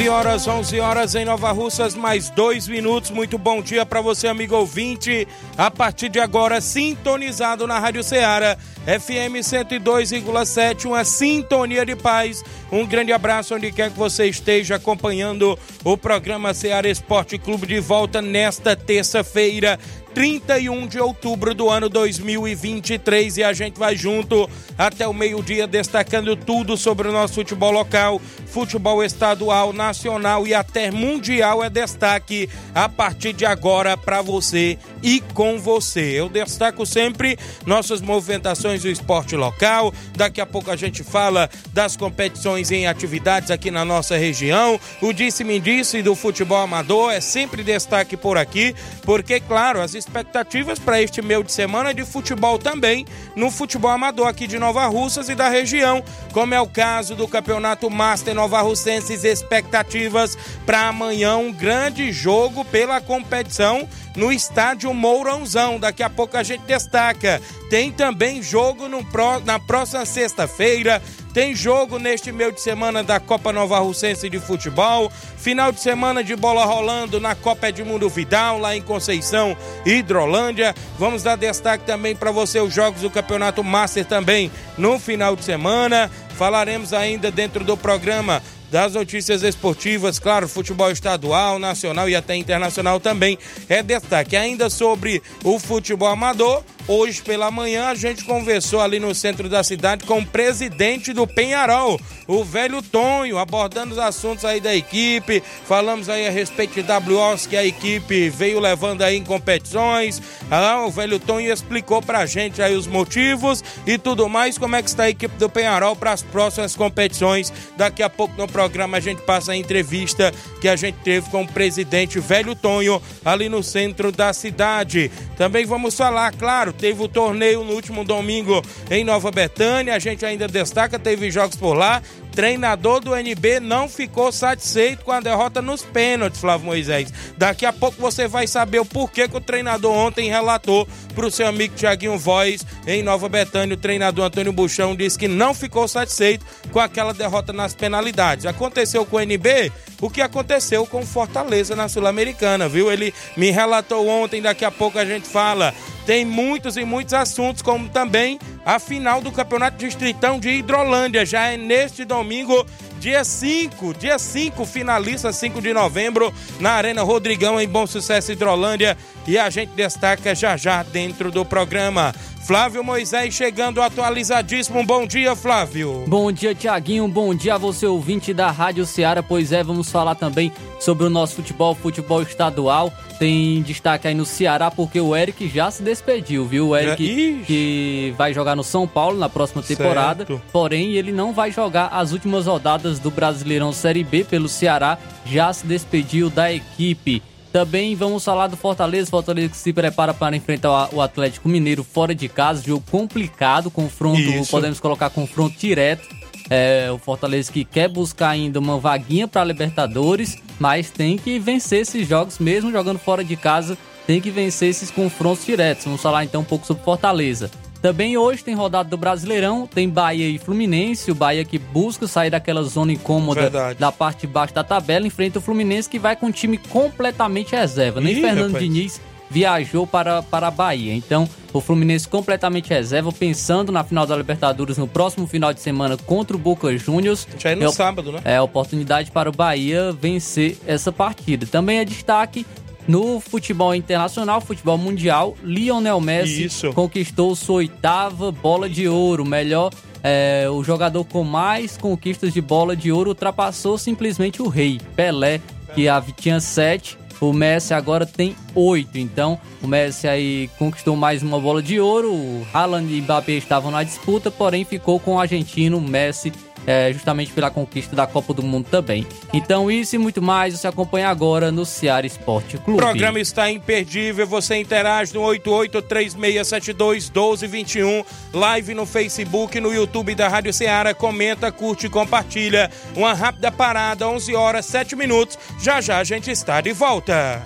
11 horas, 11 horas em Nova Russas, mais dois minutos. Muito bom dia para você, amigo ouvinte. A partir de agora, sintonizado na Rádio Ceará, FM 102,7, uma sintonia de paz. Um grande abraço onde quer que você esteja acompanhando o programa Ceará Esporte Clube de volta nesta terça-feira, 31 de outubro do ano 2023 e a gente vai junto até o meio-dia destacando tudo sobre o nosso futebol local, futebol estadual, nacional e até mundial é destaque a partir de agora para você e com você. Eu destaco sempre nossas movimentações do esporte local. Daqui a pouco a gente fala das competições em atividades aqui na nossa região. O disse-me disse do futebol amador é sempre destaque por aqui, porque claro, as expectativas para este meio de semana de futebol também no futebol amador aqui de Nova Russas e da região, como é o caso do Campeonato Master Nova Russenses, expectativas para amanhã um grande jogo pela competição no estádio Mourãozão. Daqui a pouco a gente destaca. Tem também jogo no, na próxima sexta-feira. Tem jogo neste meio de semana da Copa Nova Russense de Futebol. Final de semana de bola rolando na Copa Edmundo Vidal, lá em Conceição, Hidrolândia. Vamos dar destaque também para você os jogos do Campeonato Master também no final de semana. Falaremos ainda dentro do programa das notícias esportivas, claro, futebol estadual, nacional e até internacional também é destaque. Ainda sobre o futebol amador, Hoje pela manhã a gente conversou ali no centro da cidade com o presidente do Penharol, o velho Tonho, abordando os assuntos aí da equipe. Falamos aí a respeito de WOS que a equipe veio levando aí em competições. Ah, o velho Tonho explicou pra gente aí os motivos e tudo mais, como é que está a equipe do Penharol para as próximas competições. Daqui a pouco no programa a gente passa a entrevista que a gente teve com o presidente velho Tonho ali no centro da cidade. Também vamos falar, claro, teve o torneio no último domingo em Nova Betânia, a gente ainda destaca, teve jogos por lá. Treinador do NB não ficou satisfeito com a derrota nos pênaltis, Flávio Moisés. Daqui a pouco você vai saber o porquê que o treinador ontem relatou para o seu amigo Tiaguinho Voz em Nova Betânia. O treinador Antônio Buchão disse que não ficou satisfeito com aquela derrota nas penalidades. Aconteceu com o NB o que aconteceu com Fortaleza na Sul-Americana, viu? Ele me relatou ontem, daqui a pouco a gente fala. Tem muitos e muitos assuntos, como também a final do Campeonato Distritão de Hidrolândia. Já é neste domingo, dia 5, dia 5, finalista 5 de novembro, na Arena Rodrigão, em Bom Sucesso Hidrolândia. E a gente destaca já já dentro do programa. Flávio Moisés chegando atualizadíssimo. Bom dia, Flávio. Bom dia, Tiaguinho. Bom dia a você, ouvinte da Rádio Ceará. Pois é, vamos falar também sobre o nosso futebol, futebol estadual. Tem destaque aí no Ceará, porque o Eric já se despediu, viu? O Eric que vai jogar no São Paulo na próxima temporada. Certo. Porém, ele não vai jogar as últimas rodadas do Brasileirão Série B pelo Ceará. Já se despediu da equipe. Também vamos falar do Fortaleza. Fortaleza que se prepara para enfrentar o Atlético Mineiro fora de casa. Jogo complicado, confronto, Isso. podemos colocar confronto direto. É, o Fortaleza que quer buscar ainda uma vaguinha para Libertadores, mas tem que vencer esses jogos, mesmo jogando fora de casa, tem que vencer esses confrontos diretos. Vamos falar então um pouco sobre Fortaleza. Também hoje tem rodada do Brasileirão, tem Bahia e Fluminense, o Bahia que busca sair daquela zona incômoda Verdade. da parte de baixo da tabela, enfrenta o Fluminense que vai com um time completamente reserva. Nem Ih, Fernando rapaz. Diniz viajou para, para a Bahia. Então, o Fluminense completamente reserva, pensando na final da Libertadores no próximo final de semana contra o Boca Juniors. Já é no é, sábado, né? É oportunidade para o Bahia vencer essa partida. Também é destaque no futebol internacional, futebol mundial, Lionel Messi Isso. conquistou sua oitava bola de ouro, melhor é, o jogador com mais conquistas de bola de ouro ultrapassou simplesmente o rei, Pelé, que tinha sete. O Messi agora tem oito. Então, o Messi aí conquistou mais uma bola de ouro. O Haaland e Mbappé estavam na disputa, porém ficou com o argentino Messi é, justamente pela conquista da Copa do Mundo também. Então, isso e muito mais você acompanha agora no Ceará Esporte Clube. O programa está imperdível, você interage no 8836721221, live no Facebook, no YouTube da Rádio Ceará, comenta, curte e compartilha. Uma rápida parada, 11 horas 7 minutos, já já a gente está de volta.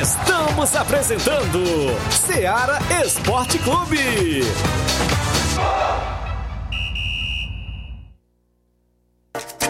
Estamos apresentando Ceará Esporte Clube.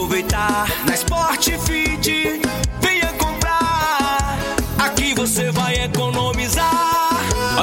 Aproveitar. Na Sport Fit,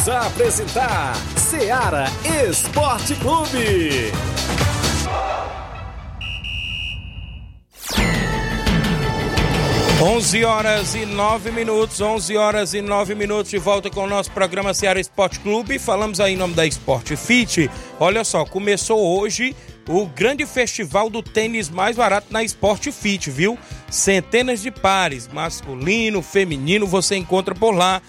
Voltamos a apresentar Seara Esporte Clube. 11 horas e 9 minutos, 11 horas e 9 minutos de volta com o nosso programa Seara Esporte Clube. Falamos aí em nome da Sport Fit. Olha só, começou hoje o grande festival do tênis mais barato na Sport Fit, viu? Centenas de pares, masculino, feminino, você encontra por lá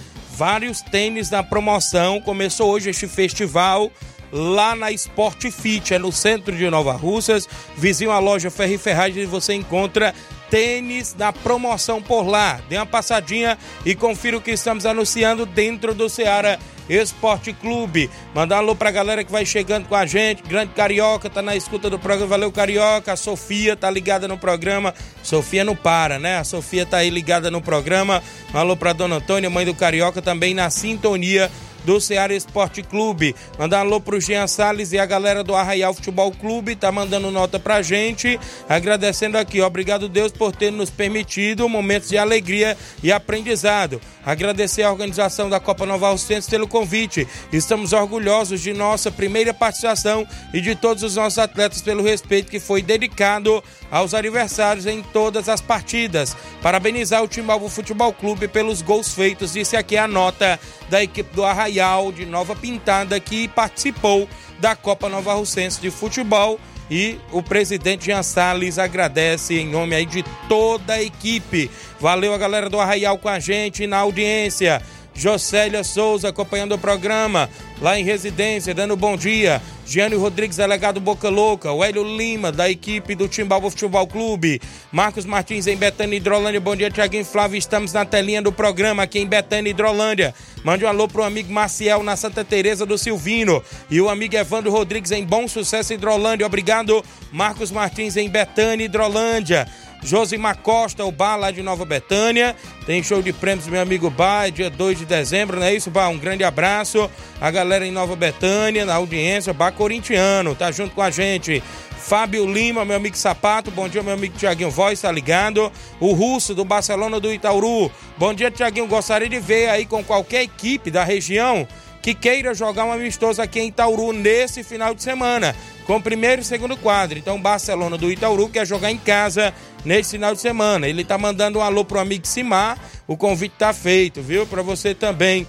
vários tênis na promoção. Começou hoje este festival lá na Sport Fit, é no centro de Nova Russas, vizinho à loja Ferri Ferragem, você encontra tênis na promoção por lá. Dê uma passadinha e confira o que estamos anunciando dentro do Ceará Esporte Clube. Mandar um alô pra galera que vai chegando com a gente. Grande Carioca tá na escuta do programa. Valeu, Carioca. A Sofia tá ligada no programa. Sofia não para, né? A Sofia tá aí ligada no programa. Um alô pra Dona Antônia, mãe do Carioca, também na sintonia do Ceará Esporte Clube. Mandar um alô pro Jean Salles e a galera do Arraial Futebol Clube, tá mandando nota pra gente, agradecendo aqui, obrigado Deus por ter nos permitido momentos de alegria e aprendizado. Agradecer a organização da Copa Nova Alcense pelo convite. Estamos orgulhosos de nossa primeira participação e de todos os nossos atletas pelo respeito que foi dedicado aos aniversários em todas as partidas. Parabenizar o Timbalvo Futebol Clube pelos gols feitos, disse aqui a nota da equipe do Arraial de Nova Pintada que participou da Copa Nova Russense de Futebol e o presidente Jean Salles agradece em nome aí de toda a equipe. Valeu a galera do Arraial com a gente na audiência. Jocélia Souza acompanhando o programa lá em residência, dando bom dia. Gianni Rodrigues, delegado Boca Louca, o Hélio Lima, da equipe do Timbalvo Futebol Clube, Marcos Martins em Betânia Hidrolândia, bom dia Tiaguinho Flávio, estamos na telinha do programa aqui em Betânia Hidrolândia, mande um alô pro amigo Maciel na Santa Teresa do Silvino. E o amigo Evandro Rodrigues em Bom Sucesso Hidrolândia, obrigado Marcos Martins em Betânia Hidrolândia, Josimar Costa, o bar lá de Nova Betânia. Tem show de prêmios, meu amigo Bar, dia 2 de dezembro, não é isso, Bar? Um grande abraço. A galera em Nova Betânia, na audiência, Bar Corintiano, tá junto com a gente. Fábio Lima, meu amigo Sapato, bom dia, meu amigo Tiaguinho Voz, tá ligado? O Russo, do Barcelona do Itauru. Bom dia, Tiaguinho, gostaria de ver aí com qualquer equipe da região que queira jogar um amistoso aqui em Itauru nesse final de semana, com primeiro e segundo quadro. Então, Barcelona do Itauru quer jogar em casa nesse final de semana. Ele tá mandando um alô pro amigo Simar. O convite tá feito, viu? Para você também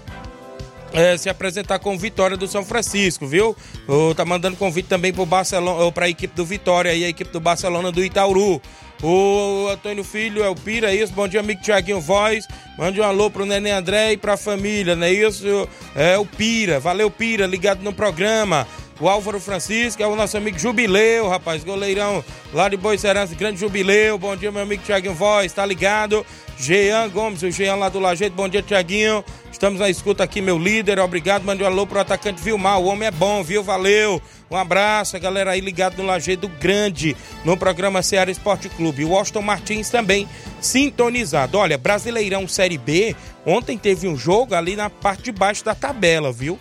é, se apresentar com Vitória do São Francisco, viu? O, tá mandando convite também pro Barcelona, para a equipe do Vitória e a equipe do Barcelona do Itauru. O Antônio Filho é o Pira, é isso? Bom dia, amigo Tiaguinho Voz. Mande um alô pro Neném André e pra família, não é isso? É o Pira. Valeu, Pira, ligado no programa. O Álvaro Francisco é o nosso amigo Jubileu, rapaz, goleirão lá de Boicerança, grande Jubileu. Bom dia, meu amigo Tiaguinho Voz, tá ligado? Jean Gomes, o Jean lá do Lajeito. Bom dia, Tiaguinho. Estamos na escuta aqui, meu líder. Obrigado. Mande um alô pro atacante Vilmar. O homem é bom, viu? Valeu. Um abraço, a galera aí ligado no Lajeado Grande, no programa Ceará Esporte Clube. O Austin Martins também sintonizado. Olha, Brasileirão Série B, ontem teve um jogo ali na parte de baixo da tabela, viu?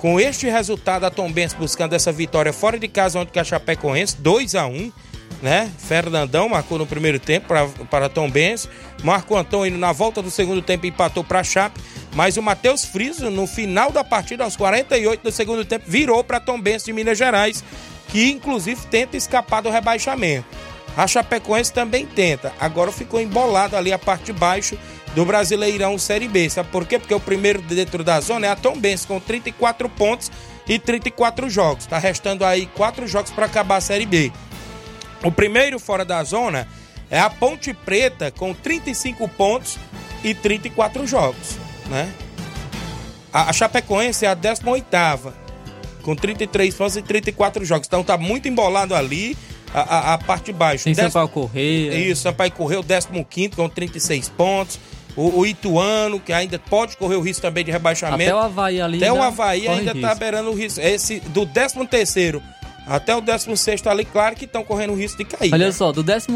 Com este resultado, a Tom Benz buscando essa vitória fora de casa ontem com a Chapecoense, 2 a 1 né? Fernandão marcou no primeiro tempo para, para Tom Benz. Marco Antônio na volta do segundo tempo empatou para a Chape. Mas o Matheus Friso, no final da partida, aos 48 do segundo tempo, virou para Tom Benz de Minas Gerais, que inclusive tenta escapar do rebaixamento. A Chapecoense também tenta. Agora ficou embolado ali a parte de baixo do Brasileirão Série B. Sabe por quê? Porque o primeiro dentro da zona é a Tom Benz com 34 pontos e 34 jogos. Tá restando aí quatro jogos para acabar a Série B. O primeiro fora da zona é a Ponte Preta com 35 pontos e 34 jogos, né? A, Chapecoense é a 18ª com 33 pontos e 34 jogos. Então tá muito embolado ali a, a, a parte de baixo. Tem Sampaio Correia. Isso, Sampaio Correia, o 15 com 36 pontos. O, o, Ituano, que ainda pode correr o risco também de rebaixamento. Até o Havaí ali. Até o Havaí ainda tá beirando o risco. Esse do 13 terceiro até o 16 ali, claro que estão correndo o risco de cair. Olha né? só, do 13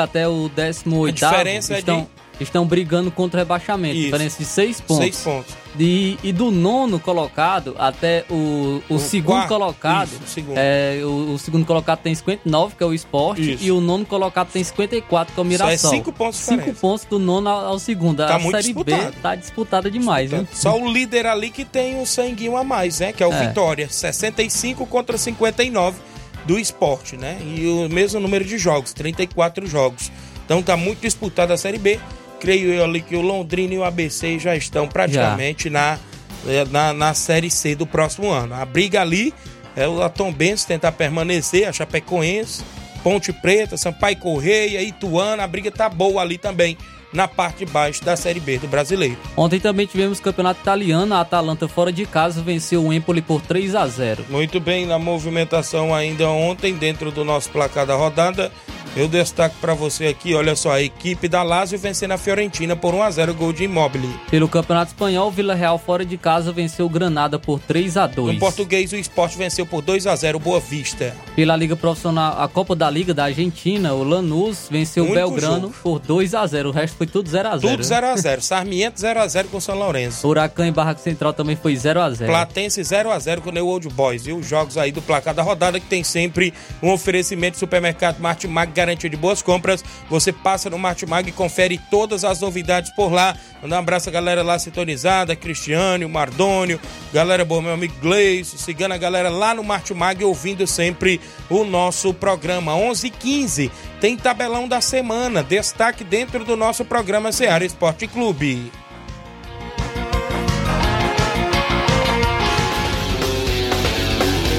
até o 18 diferença estão, é de... estão brigando contra o rebaixamento. Isso. Diferença de 6 pontos. 6 pontos. De, e do nono colocado até o, o, o segundo quarto, colocado. Isso, o, segundo. É, o, o, segundo colocado tem 59, que é o esporte, isso. e o nono colocado tem 54, que é o Mirassol. Só é 5 pontos 5 pontos do nono ao, ao segundo. Tá a muito Série disputado. B tá disputada demais, viu? Só o líder ali que tem um sanguinho a mais, né? Que é o é. Vitória. 65 contra 59 do esporte, né? E o mesmo número de jogos, 34 jogos. Então tá muito disputada a Série B. Creio eu ali que o Londrina e o ABC já estão praticamente na, eh, na, na Série C do próximo ano. A briga ali é o Atom Benz tentar permanecer, a Chapecoense, Ponte Preta, Sampaio Correia, Ituano, a briga tá boa ali também na parte de baixo da Série B do Brasileiro. Ontem também tivemos campeonato italiano, a Atalanta fora de casa venceu o Empoli por 3 a 0. Muito bem, na movimentação ainda ontem dentro do nosso placar da rodada, eu destaco para você aqui, olha só, a equipe da Lazio vencendo a Fiorentina por 1 a 0 gol de Immobile. Pelo Campeonato Espanhol, Vila Real fora de casa venceu o Granada por 3 a 2. No português, o Sport venceu por 2 a 0 Boa Vista. Pela Liga Profissional, a Copa da Liga da Argentina, o Lanús venceu o Belgrano jogo. por 2 a 0. O resto foi tudo 0 a 0. Tudo 0 a 0. Sarmiento 0 a 0 com São Lourenço. Huracan e Barraco Central também foi 0 a 0. Platense 0 a 0 com o New Old Boys, viu? Jogos aí do placar da rodada que tem sempre um oferecimento de supermercado Martimag garantia de boas compras você passa no Martimag e confere todas as novidades por lá. Mandar um abraço a galera lá sintonizada, Cristiane, o Mardônio, galera boa, meu amigo Gleice, sigando a galera lá no Martimag ouvindo sempre o nosso programa. 11 15 tem tabelão da semana, destaque dentro do nosso programa Seara Esporte Clube.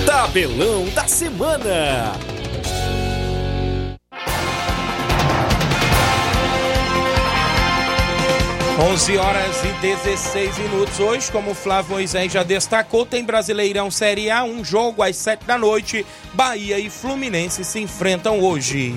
Tabelão da semana. 11 horas e 16 minutos. Hoje, como o Flávio Moisés já destacou, tem Brasileirão Série A, um jogo às 7 da noite. Bahia e Fluminense se enfrentam hoje.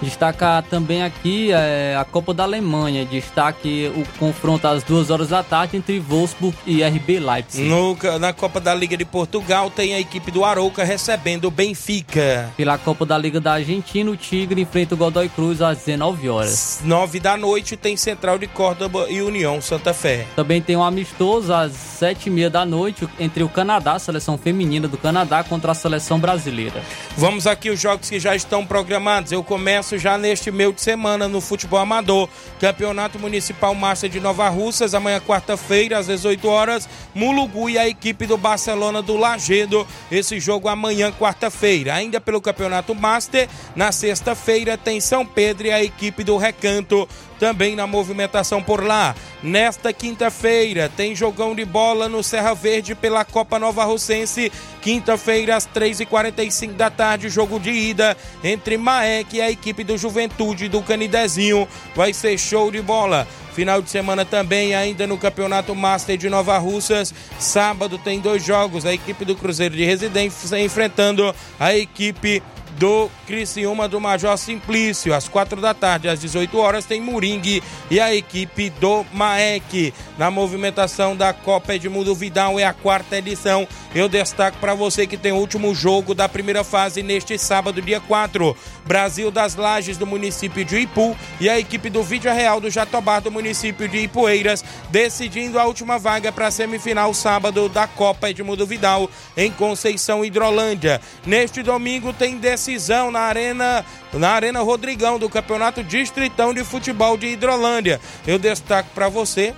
Destacar também aqui é, a Copa da Alemanha. Destaque o confronto às duas horas da tarde entre Wolfsburg e RB Leipzig. No, na Copa da Liga de Portugal tem a equipe do Arouca recebendo o Benfica. Pela Copa da Liga da Argentina, o Tigre enfrenta o Godoy Cruz às 19 horas. 9 da noite tem Central de Córdoba e União Santa Fé. Também tem um amistoso às 7h30 da noite entre o Canadá, a seleção feminina do Canadá, contra a seleção brasileira. Vamos aqui os jogos que já estão programados. Eu começo já neste meio de semana no futebol amador. Campeonato Municipal Márcia de Nova Russas, amanhã quarta-feira, às 18 horas, Mulugu e a equipe do Barcelona do Lagedo. Esse jogo amanhã, quarta-feira. Ainda pelo Campeonato Master, na sexta-feira tem São Pedro e a equipe do Recanto também na movimentação por lá. Nesta quinta-feira tem jogão de bola no Serra Verde pela Copa Nova Russense. Quinta-feira, às 3h45 da tarde, jogo de ida entre Maek e a equipe do Juventude do Canidezinho. Vai ser show de bola. Final de semana também, ainda no Campeonato Master de Nova Russas. Sábado tem dois jogos. A equipe do Cruzeiro de Residência enfrentando a equipe do Criciúma do Major Simplício. Às quatro da tarde, às 18 horas, tem Moringue e a equipe do Maek. Na movimentação da Copa Edmundo Vidal é a quarta edição. Eu destaco para você que tem o último jogo da primeira fase neste sábado, dia 4. Brasil das Lages do município de Ipu e a equipe do Vídeo Real do Jatobá do município de Ipueiras, decidindo a última vaga para a semifinal sábado da Copa Edmundo Vidal em Conceição Hidrolândia. Neste domingo tem decisão na Arena na Arena Rodrigão do Campeonato Distritão de Futebol de Hidrolândia. Eu destaco para você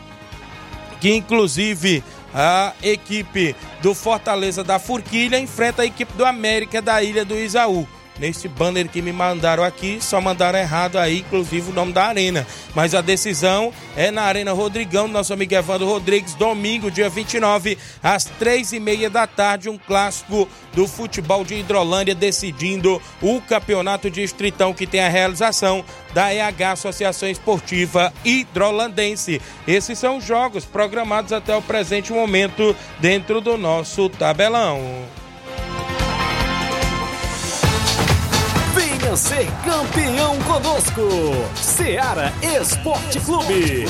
que inclusive a equipe do Fortaleza da Forquilha enfrenta a equipe do América da Ilha do Isaú. Nesse banner que me mandaram aqui, só mandaram errado aí, inclusive o nome da arena. Mas a decisão é na Arena Rodrigão, nosso amigo Evandro Rodrigues, domingo, dia 29, às três e meia da tarde, um clássico do futebol de Hidrolândia, decidindo o campeonato distritão que tem a realização da EH Associação Esportiva Hidrolandense. Esses são os jogos programados até o presente momento dentro do nosso tabelão. Venha ser campeão conosco. Seara Esporte Clube.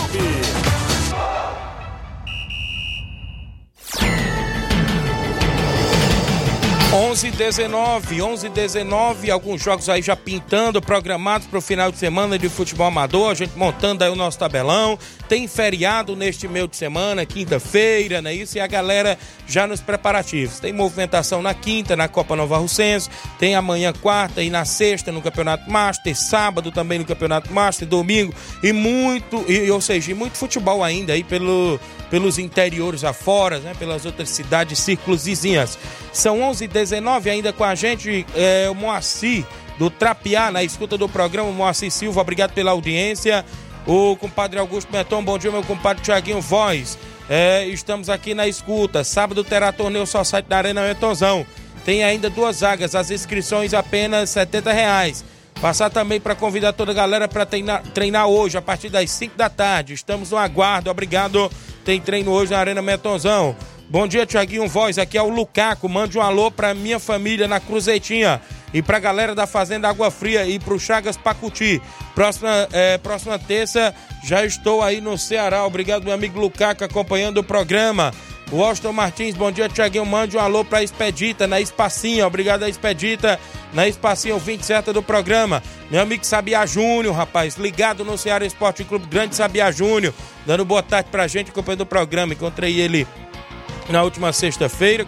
11 19, 11 19, alguns jogos aí já pintando, programados para o final de semana de futebol amador, a gente montando aí o nosso tabelão. Tem feriado neste meio de semana, quinta-feira, né? Isso e a galera já nos preparativos. Tem movimentação na quinta, na Copa Nova Russense, tem amanhã quarta e na sexta no Campeonato Master, sábado também no Campeonato Master, domingo e muito, e, ou seja, e muito futebol ainda aí pelo, pelos interiores afora, né? Pelas outras cidades, círculos vizinhas. São 11 19 ainda com a gente, é, o Moacir do Trapiá, na escuta do programa, Moacir Silva, obrigado pela audiência. O compadre Augusto Meton, bom dia, meu compadre Tiaguinho Voz. É, estamos aqui na escuta. Sábado terá torneio só site da Arena Metonzão. Tem ainda duas vagas, as inscrições apenas 70 reais. Passar também para convidar toda a galera para treinar, treinar hoje, a partir das 5 da tarde. Estamos no aguardo, obrigado. Tem treino hoje na Arena Metonzão. Bom dia, Tiaguinho Voz. Aqui é o Lucaco. Mande um alô pra minha família na Cruzetinha. E pra galera da Fazenda Água Fria e pro Chagas Pacuti. Próxima, é, próxima terça já estou aí no Ceará. Obrigado, meu amigo Lucaco, acompanhando o programa. Austin Martins, bom dia, Tiaguinho. Mande um alô pra Expedita, na Espacinha. Obrigado Expedita, na Espacinha, ouvinte certa do programa. Meu amigo Sabia Júnior, rapaz, ligado no Ceará Esporte Clube, grande Sabia Júnior, dando boa tarde pra gente, acompanhando o programa. Encontrei ele na última sexta-feira,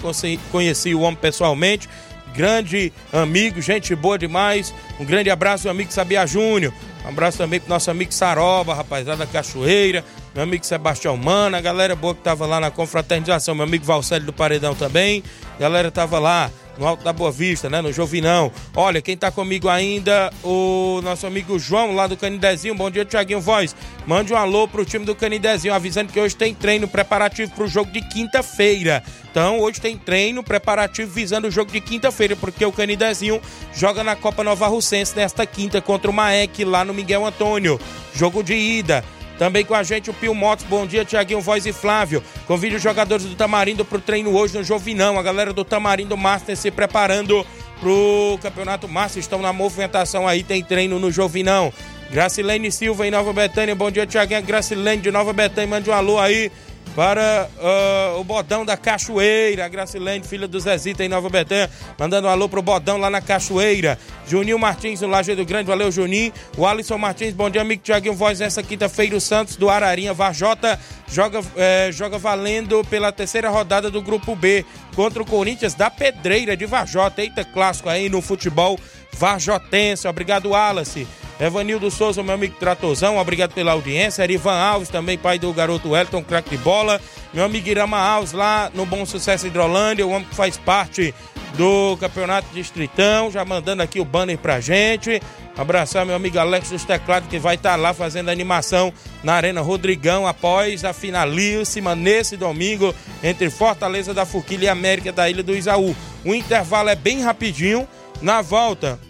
conheci o homem pessoalmente, grande amigo, gente boa demais. Um grande abraço, meu amigo Sabia Júnior. Um abraço também pro nosso amigo Saroba, rapaziada da Cachoeira, meu amigo Sebastião Mana, galera boa que tava lá na confraternização, meu amigo Valcélio do Paredão também, galera tava lá no Alto da Boa Vista, né? No Jovinão. Olha, quem tá comigo ainda, o nosso amigo João, lá do Canidezinho. Bom dia, Tiaguinho Voz. Mande um alô pro time do Canidezinho, avisando que hoje tem treino preparativo pro jogo de quinta-feira. Então, hoje tem treino preparativo visando o jogo de quinta-feira, porque o Canidezinho joga na Copa Nova Russense nesta quinta contra o Maek, lá no Miguel Antônio. Jogo de ida. Também com a gente o Pio Motos. Bom dia, Tiaguinho Voz e Flávio. Convide os jogadores do Tamarindo para o treino hoje no Jovinão. A galera do Tamarindo Master se preparando pro Campeonato Master. Estão na movimentação aí, tem treino no Jovinão. Gracilene Silva em Nova Betânia. Bom dia, Tiaguinho. Gracilene de Nova Betânia. Mande um alô aí para uh, o Bodão da Cachoeira, a Gracilene, filha do Zezita em Nova Betânia, mandando um alô pro Bodão lá na Cachoeira. Juninho Martins, Lajeado Grande, valeu Juninho. O Alisson Martins, bom dia, amigo Tiaguinho Voz, nessa quinta-feira o Santos do Ararinha Varjota joga, é, joga valendo pela terceira rodada do Grupo B contra o Corinthians da Pedreira de Varjota. Eita, clássico aí no futebol varjotense. Obrigado, Wallace. Evanildo Souza, meu amigo Tratozão, obrigado pela audiência. Erivan Alves, também pai do garoto Wellington, craque de bola. Meu amigo Irama Alves, lá no Bom Sucesso Hidrolândia, o homem que faz parte do Campeonato Distritão, já mandando aqui o banner pra gente. Abraçar meu amigo Alex dos Teclados, que vai estar tá lá fazendo animação na Arena Rodrigão após a finalíssima nesse domingo entre Fortaleza da Forquilha e América da Ilha do Isaú. O intervalo é bem rapidinho. Na volta,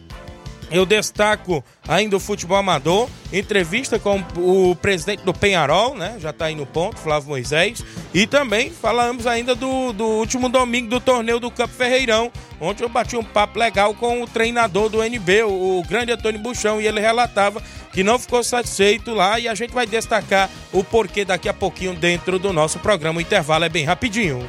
eu destaco ainda o futebol amador, entrevista com o presidente do Penharol, né? Já está aí no ponto, Flávio Moisés. E também falamos ainda do, do último domingo do torneio do Campo Ferreirão, onde eu bati um papo legal com o treinador do NB, o, o grande Antônio Buchão, e ele relatava que não ficou satisfeito lá e a gente vai destacar o porquê daqui a pouquinho dentro do nosso programa. O intervalo é bem rapidinho.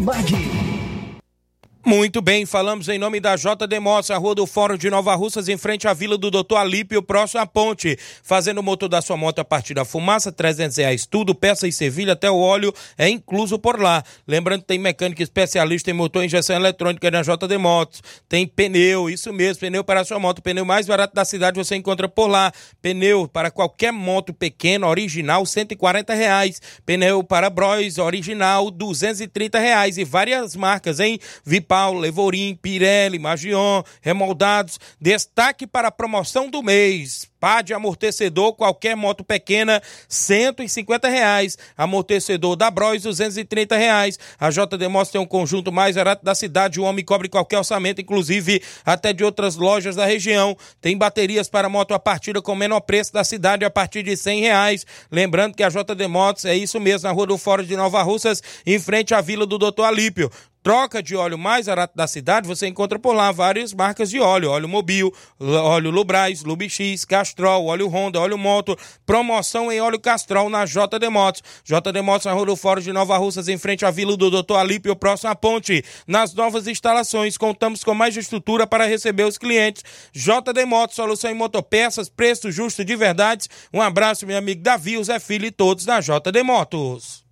Mad. Muito bem, falamos em nome da JD Motos, a rua do Fórum de Nova Russas, em frente à Vila do Doutor Alípio, próximo à ponte. Fazendo o motor da sua moto a partir da fumaça, 300 reais tudo, peça e servilha, até o óleo é incluso por lá. Lembrando que tem mecânica especialista em motor e injeção eletrônica na JD Motos. Tem pneu, isso mesmo, pneu para a sua moto. Pneu mais barato da cidade você encontra por lá. Pneu para qualquer moto pequena, original, 140 reais. Pneu para Bros, original, 230 reais. E várias marcas, hein? Paulo, Levorim, Pirelli, Magion, remoldados. Destaque para a promoção do mês. Pá de amortecedor, qualquer moto pequena, 150 reais. Amortecedor da Bros, 230 reais. A JD Motos tem um conjunto mais barato da cidade. O homem cobre qualquer orçamento, inclusive até de outras lojas da região. Tem baterias para moto a partida com menor preço da cidade a partir de 100 reais. Lembrando que a JD Motos é isso mesmo, na Rua do Fórum de Nova Russas, em frente à Vila do Doutor Alípio troca de óleo mais barato da cidade, você encontra por lá várias marcas de óleo, óleo Mobil, óleo Lubrais, Lubix, Castrol, óleo Honda, óleo Moto, promoção em óleo Castrol na JD Motos. JD Motos na Rua do Fórum de Nova Russas, em frente à Vila do Doutor Alípio, próximo à ponte. Nas novas instalações, contamos com mais estrutura para receber os clientes. JD Motos, solução em motopeças, preço justo de verdade. Um abraço, meu amigo Davi, o Zé Filho e todos da JD Motos.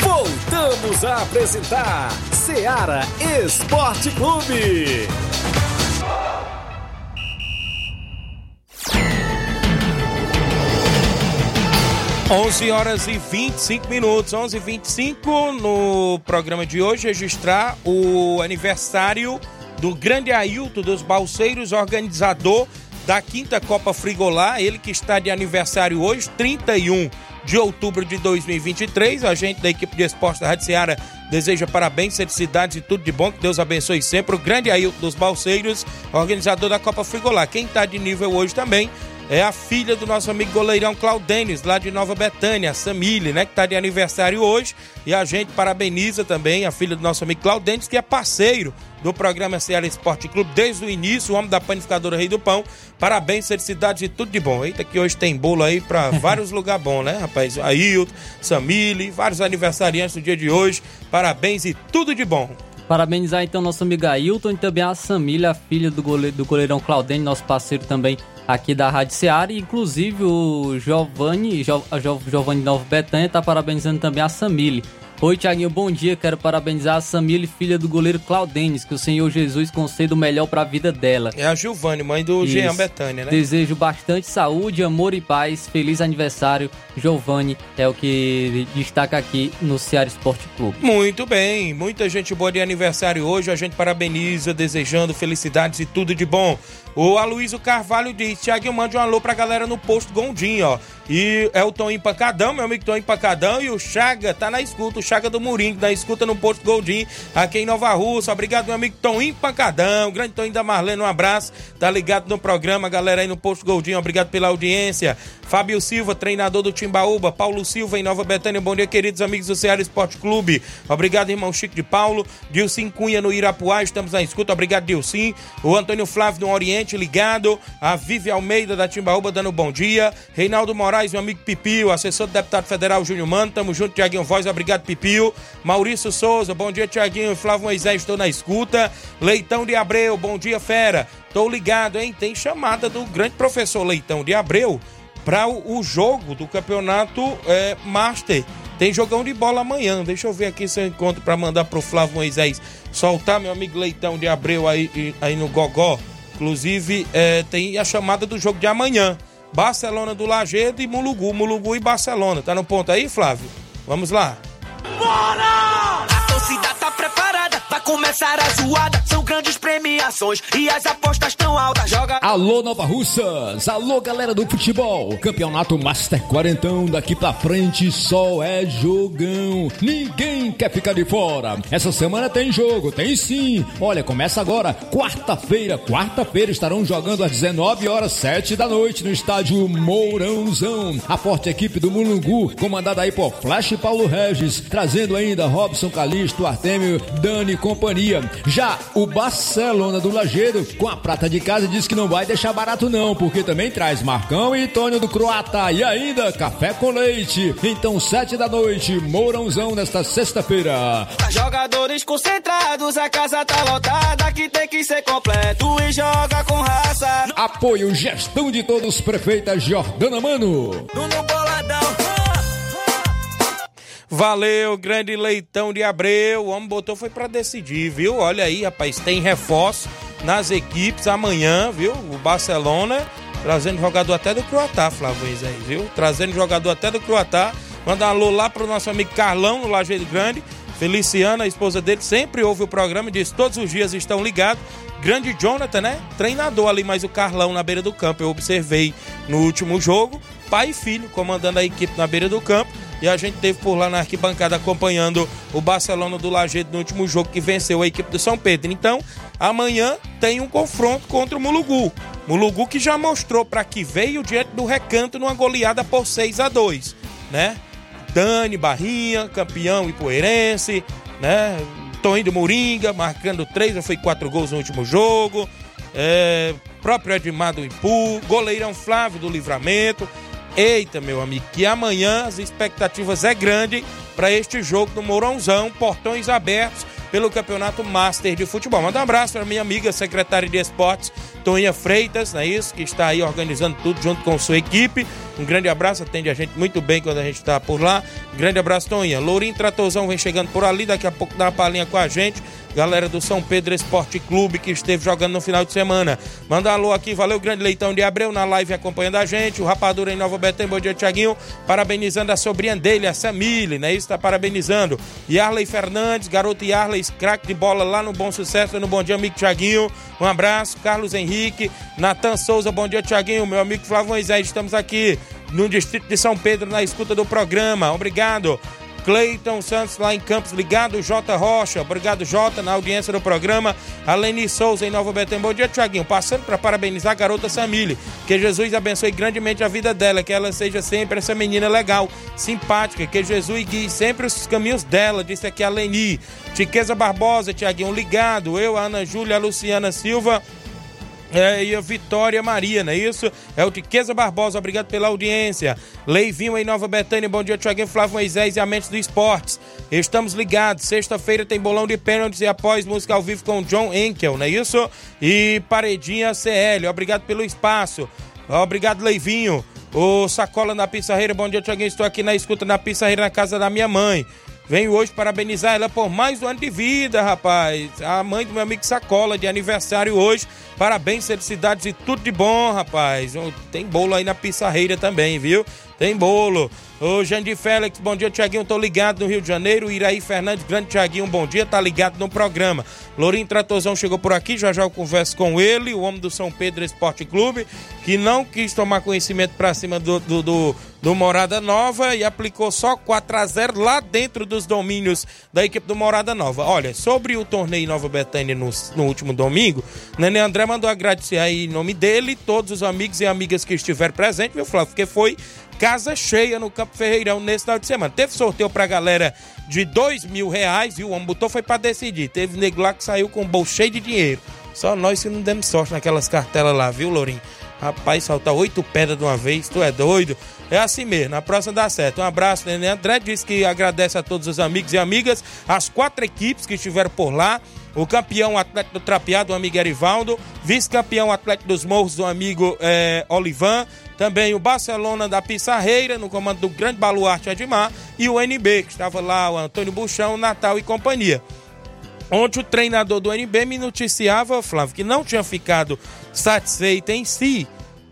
Voltamos a apresentar Seara Esporte Clube. 11 horas e 25 minutos, 11 e 25 no programa de hoje, registrar o aniversário do grande Ailton dos Balseiros, organizador da quinta Copa Frigolá, ele que está de aniversário hoje, 31 de outubro de 2023. A gente da equipe de esporte da Rádio Seara deseja parabéns, felicidades e tudo de bom. Que Deus abençoe sempre. O grande Ailton dos Balseiros, organizador da Copa Frigolá. Quem está de nível hoje também é a filha do nosso amigo goleirão Claudenis, lá de Nova Betânia, a Samile, né, que está de aniversário hoje. E a gente parabeniza também a filha do nosso amigo Claudenis, que é parceiro do programa Ceará Esporte Clube desde o início, o homem da panificadora Rei do Pão. Parabéns, felicidades e tudo de bom. Eita, que hoje tem bolo aí para vários lugares bons, né, rapaz? Ailton, Samile, vários aniversariantes no dia de hoje. Parabéns e tudo de bom. Parabenizar então nosso amigo Ailton e também a Samília, a filha do, goleiro, do goleirão Claudene, nosso parceiro também aqui da Rádio Seara. Inclusive o Giovanni, jo, Giovanni Novo Betânia, está parabenizando também a Samília. Oi, Tiaguinho, bom dia. Quero parabenizar a Samile, filha do goleiro Claudenes, que o Senhor Jesus conceda o melhor para a vida dela. É a Giovanni, mãe do Isso. Jean Betânia, né? Desejo bastante saúde, amor e paz. Feliz aniversário, Giovanni. É o que destaca aqui no Ceará Esporte Clube. Muito bem, muita gente boa de aniversário hoje. A gente parabeniza, desejando felicidades e tudo de bom. O Aloysio Carvalho diz: Tiaguinho, mande um alô pra galera no posto Gondim, ó. E é o Tom Empacadão, meu amigo Tom Empacadão. E o Chaga tá na escuta, o Chaga do Murim, na escuta no posto Gondim, aqui em Nova Rússia. Obrigado, meu amigo Tom Empacadão. Grande Tom da Marlene, um abraço. Tá ligado no programa, galera aí no posto Gondim. Obrigado pela audiência. Fábio Silva, treinador do Timbaúba. Paulo Silva, em Nova Betânia. Bom dia, queridos amigos do Ceará Esporte Clube. Obrigado, irmão Chico de Paulo. Dilcim Cunha no Irapuá, estamos na escuta. Obrigado, Dilcim. O Antônio Flávio no Oriente, ligado. A Vive Almeida da Timbaúba, dando bom dia. Reinaldo Moraes, meu amigo Pipio, assessor do deputado federal Júnior Mano. Tamo junto, Tiaguinho Voz. Obrigado, Pipio. Maurício Souza, bom dia, Tiaguinho. Flávio Moisés, estou na escuta. Leitão de Abreu, bom dia, fera. Tô ligado, hein? Tem chamada do grande professor Leitão de Abreu para o, jogo do campeonato é, Master. Tem jogão de bola amanhã. Deixa eu ver aqui se eu encontro para mandar pro Flávio Moisés soltar meu amigo Leitão de Abreu aí, aí no Gogó. Inclusive, é, tem a chamada do jogo de amanhã. Barcelona do Lagedo e Mulugu. Mulugu e Barcelona. Tá no ponto aí, Flávio? Vamos lá. Bora! A torcida tá começar a zoada. São grandes premiações e as apostas estão altas. Joga. Alô, Nova Russas! Alô, galera do futebol! Campeonato Master Quarentão daqui pra frente só é jogão. Ninguém quer ficar de fora. Essa semana tem jogo, tem sim. Olha, começa agora, quarta-feira. Quarta-feira estarão jogando às 19 horas 7 da noite no estádio Mourãozão. A forte equipe do Mulungu, comandada aí por Flash Paulo Regis, trazendo ainda Robson Calixto, Artemio, Dani e companhia. Já o Barcelona do Lagedo, com a prata de casa, diz que não vai deixar barato não, porque também traz Marcão e Tônio do Croata e ainda café com leite. Então, sete da noite, Mourãozão nesta sexta-feira. Jogadores concentrados, a casa tá lotada, que tem que ser completo e joga com raça. Apoio gestão de todos, prefeita Jordana Mano. No boladão. Valeu, grande leitão de Abreu. O homem botou foi para decidir, viu? Olha aí, rapaz, tem reforço nas equipes amanhã, viu? O Barcelona trazendo jogador até do Croatá, Flávio aí, viu? Trazendo jogador até do Croatá. Manda um alô lá pro nosso amigo Carlão, no Lajeiro Grande. Feliciana, a esposa dele, sempre ouve o programa e diz todos os dias estão ligados. Grande Jonathan, né? Treinador ali, mas o Carlão na beira do campo. Eu observei no último jogo. Pai e filho comandando a equipe na beira do campo e a gente teve por lá na arquibancada acompanhando o Barcelona do Lajeado no último jogo que venceu a equipe do São Pedro. Então, amanhã tem um confronto contra o Mulugu. Mulugu que já mostrou para que veio diante do recanto numa goleada por 6 a 2 né? Dani Barrinha, campeão ipueirense, né? Toninho do Moringa, marcando três ou foi quatro gols no último jogo. É, próprio Edmar do Ipu, goleirão Flávio do Livramento. Eita, meu amigo, que amanhã as expectativas é grande para este jogo do Mourãozão, portões abertos pelo Campeonato Master de Futebol. Manda um abraço para minha amiga secretária de Esportes, Toninha Freitas, não é isso? Que está aí organizando tudo junto com sua equipe. Um grande abraço, atende a gente muito bem quando a gente está por lá. Um grande abraço, Toninha. Lourinho Tratozão vem chegando por ali, daqui a pouco dá uma palhinha com a gente galera do São Pedro Esporte Clube que esteve jogando no final de semana. Manda alô aqui, valeu, grande leitão de Abreu na live acompanhando a gente. O Rapadura em Nova Betém, bom dia, Tiaguinho. Parabenizando a sobrinha dele, a Samile, né? Isso tá parabenizando. Yarley Fernandes, garoto Yarley, craque de bola lá no Bom Sucesso, no Bom Dia, amigo Tiaguinho. Um abraço. Carlos Henrique, Natan Souza, bom dia, Tiaguinho. Meu amigo Flávio Moisés, estamos aqui no distrito de São Pedro na escuta do programa. Obrigado. Cleiton Santos lá em Campos ligado, J. Rocha, obrigado J, na audiência do programa, a Leni Souza em Nova Betânia, bom dia Tiaguinho, passando para parabenizar a garota Samile, que Jesus abençoe grandemente a vida dela, que ela seja sempre essa menina legal, simpática, que Jesus guie sempre os caminhos dela, disse aqui a Tiqueza Barbosa, Tiaguinho ligado, eu, a Ana Júlia, a Luciana Silva, é, e a Vitória Maria, não é isso? É o Tiqueza Barbosa, obrigado pela audiência. Leivinho em Nova Betânia, bom dia, Tiaguinho Flávio Moisés e Amentes do Esportes. Estamos ligados, sexta-feira tem bolão de pênaltis e após música ao vivo com John Enkel, não é isso? E Paredinha CL, obrigado pelo espaço. Obrigado, Leivinho. O Sacola na Pissarreira, bom dia, Tiaguinho. Estou aqui na escuta na Pissarreira, na casa da minha mãe. Venho hoje parabenizar ela por mais um ano de vida, rapaz. A mãe do meu amigo Sacola, de aniversário hoje. Parabéns, felicidades e tudo de bom, rapaz. Tem bolo aí na Pissarreira também, viu? Tem bolo. Ô, Jandir Félix, bom dia, Tiaguinho. Tô ligado no Rio de Janeiro. Iraí Fernandes, grande Tiaguinho, bom dia. Tá ligado no programa. Lourinho Tratozão chegou por aqui. Já já eu converso com ele, o homem do São Pedro Esporte Clube, que não quis tomar conhecimento pra cima do, do, do, do Morada Nova e aplicou só 4 a 0 lá dentro dos domínios da equipe do Morada Nova. Olha, sobre o torneio Nova Betânia no, no último domingo, Nenê André mandou agradecer aí em nome dele, todos os amigos e amigas que estiveram presentes, viu, Flávio? Porque foi casa cheia no Campo Ferreirão nesse final de semana. Teve sorteio pra galera de dois mil reais e o homem botou foi pra decidir. Teve nego lá que saiu com um bolso cheio de dinheiro. Só nós que não demos sorte naquelas cartelas lá, viu, Lourinho? Rapaz, saltar oito pedras de uma vez, tu é doido? É assim mesmo, na próxima dá certo. Um abraço, Nenê André. Diz que agradece a todos os amigos e amigas, as quatro equipes que estiveram por lá. O campeão Atlético do Trapeado, o amigo Erivaldo. Vice-campeão Atlético dos Morros, do amigo é, Olivan. Também o Barcelona da Pissarreira, no comando do grande baluarte Admar. E o NB, que estava lá, o Antônio Buchão, Natal e companhia. Ontem o treinador do NB me noticiava, Flávio, que não tinha ficado satisfeito em si.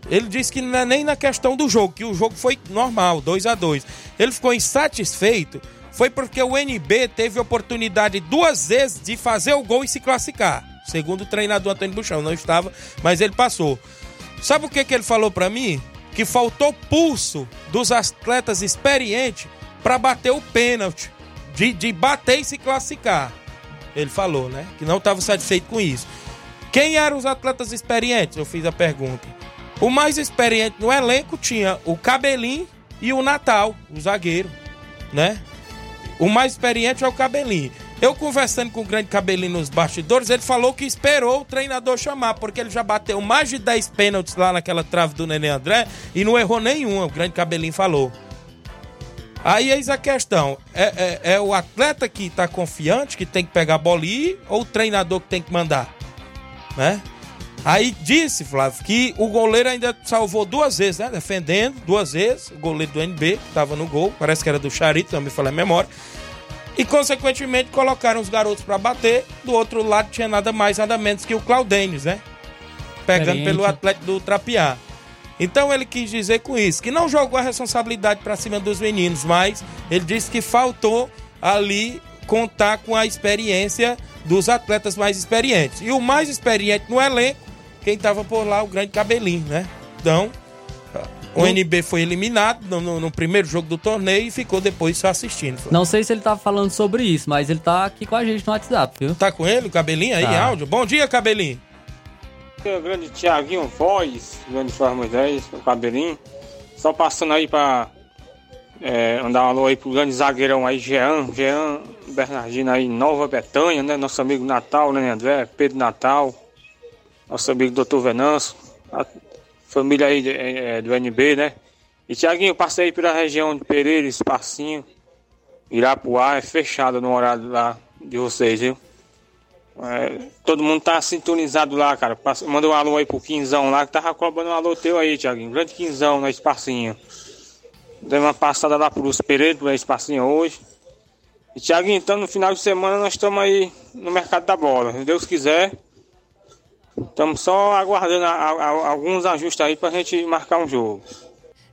Ele disse que não é nem na questão do jogo, que o jogo foi normal, 2 a 2 Ele ficou insatisfeito, foi porque o NB teve oportunidade duas vezes de fazer o gol e se classificar. Segundo o treinador Antônio Buchão, não estava, mas ele passou. Sabe o que, que ele falou para mim? Que faltou pulso dos atletas experientes para bater o pênalti, de, de bater e se classificar. Ele falou, né? Que não estava satisfeito com isso. Quem eram os atletas experientes? Eu fiz a pergunta. O mais experiente no elenco tinha o Cabelinho e o Natal, o zagueiro, né? O mais experiente é o Cabelinho. Eu conversando com o grande Cabelinho nos bastidores, ele falou que esperou o treinador chamar, porque ele já bateu mais de 10 pênaltis lá naquela trave do Nenê André e não errou nenhum, o grande Cabelinho falou. Aí eis a questão: é, é, é o atleta que está confiante, que tem que pegar a bola e ir, ou o treinador que tem que mandar? Né? Aí disse, Flávio, que o goleiro ainda salvou duas vezes, né? Defendendo duas vezes, o goleiro do NB, que estava no gol, parece que era do Charito, não me falei a memória. E, consequentemente, colocaram os garotos para bater. Do outro lado tinha nada mais, nada menos que o Claudênis, né? Pegando pelo Atlético do Trapiá. Então ele quis dizer com isso que não jogou a responsabilidade para cima dos meninos, mas ele disse que faltou ali contar com a experiência dos atletas mais experientes. E o mais experiente no elenco, quem estava por lá, o grande cabelinho, né? Então, o NB foi eliminado no, no, no, primeiro jogo do torneio e ficou depois só assistindo. Não sei se ele tá falando sobre isso, mas ele tá aqui com a gente no WhatsApp, viu? Tá com ele, o cabelinho aí, tá. áudio? Bom dia, cabelinho. O grande Tiaguinho Voz, grande Flávio Moisés, o cabelinho. Só passando aí pra é, mandar um alô aí pro grande zagueirão aí, Jean, Jean Bernardino aí, Nova Betânia, né? Nosso amigo Natal, né, André? Pedro Natal, nosso amigo Doutor Venâncio, a família aí é, do NB, né? E Tiaguinho, passei pela região de Pereira, Espacinho, Irapuá, é fechado no horário lá de vocês, viu? É, todo mundo tá sintonizado lá, cara. Manda um alô aí pro Quinzão lá, que tava cobrando um alô teu aí, Tiaguinho. Grande Quinzão na Espacinha. Dei uma passada lá pro Pereira, pro Espacinha hoje. E Tiaguinho, então no final de semana nós estamos aí no mercado da bola. Se Deus quiser. Estamos só aguardando a, a, a, alguns ajustes aí pra gente marcar um jogo.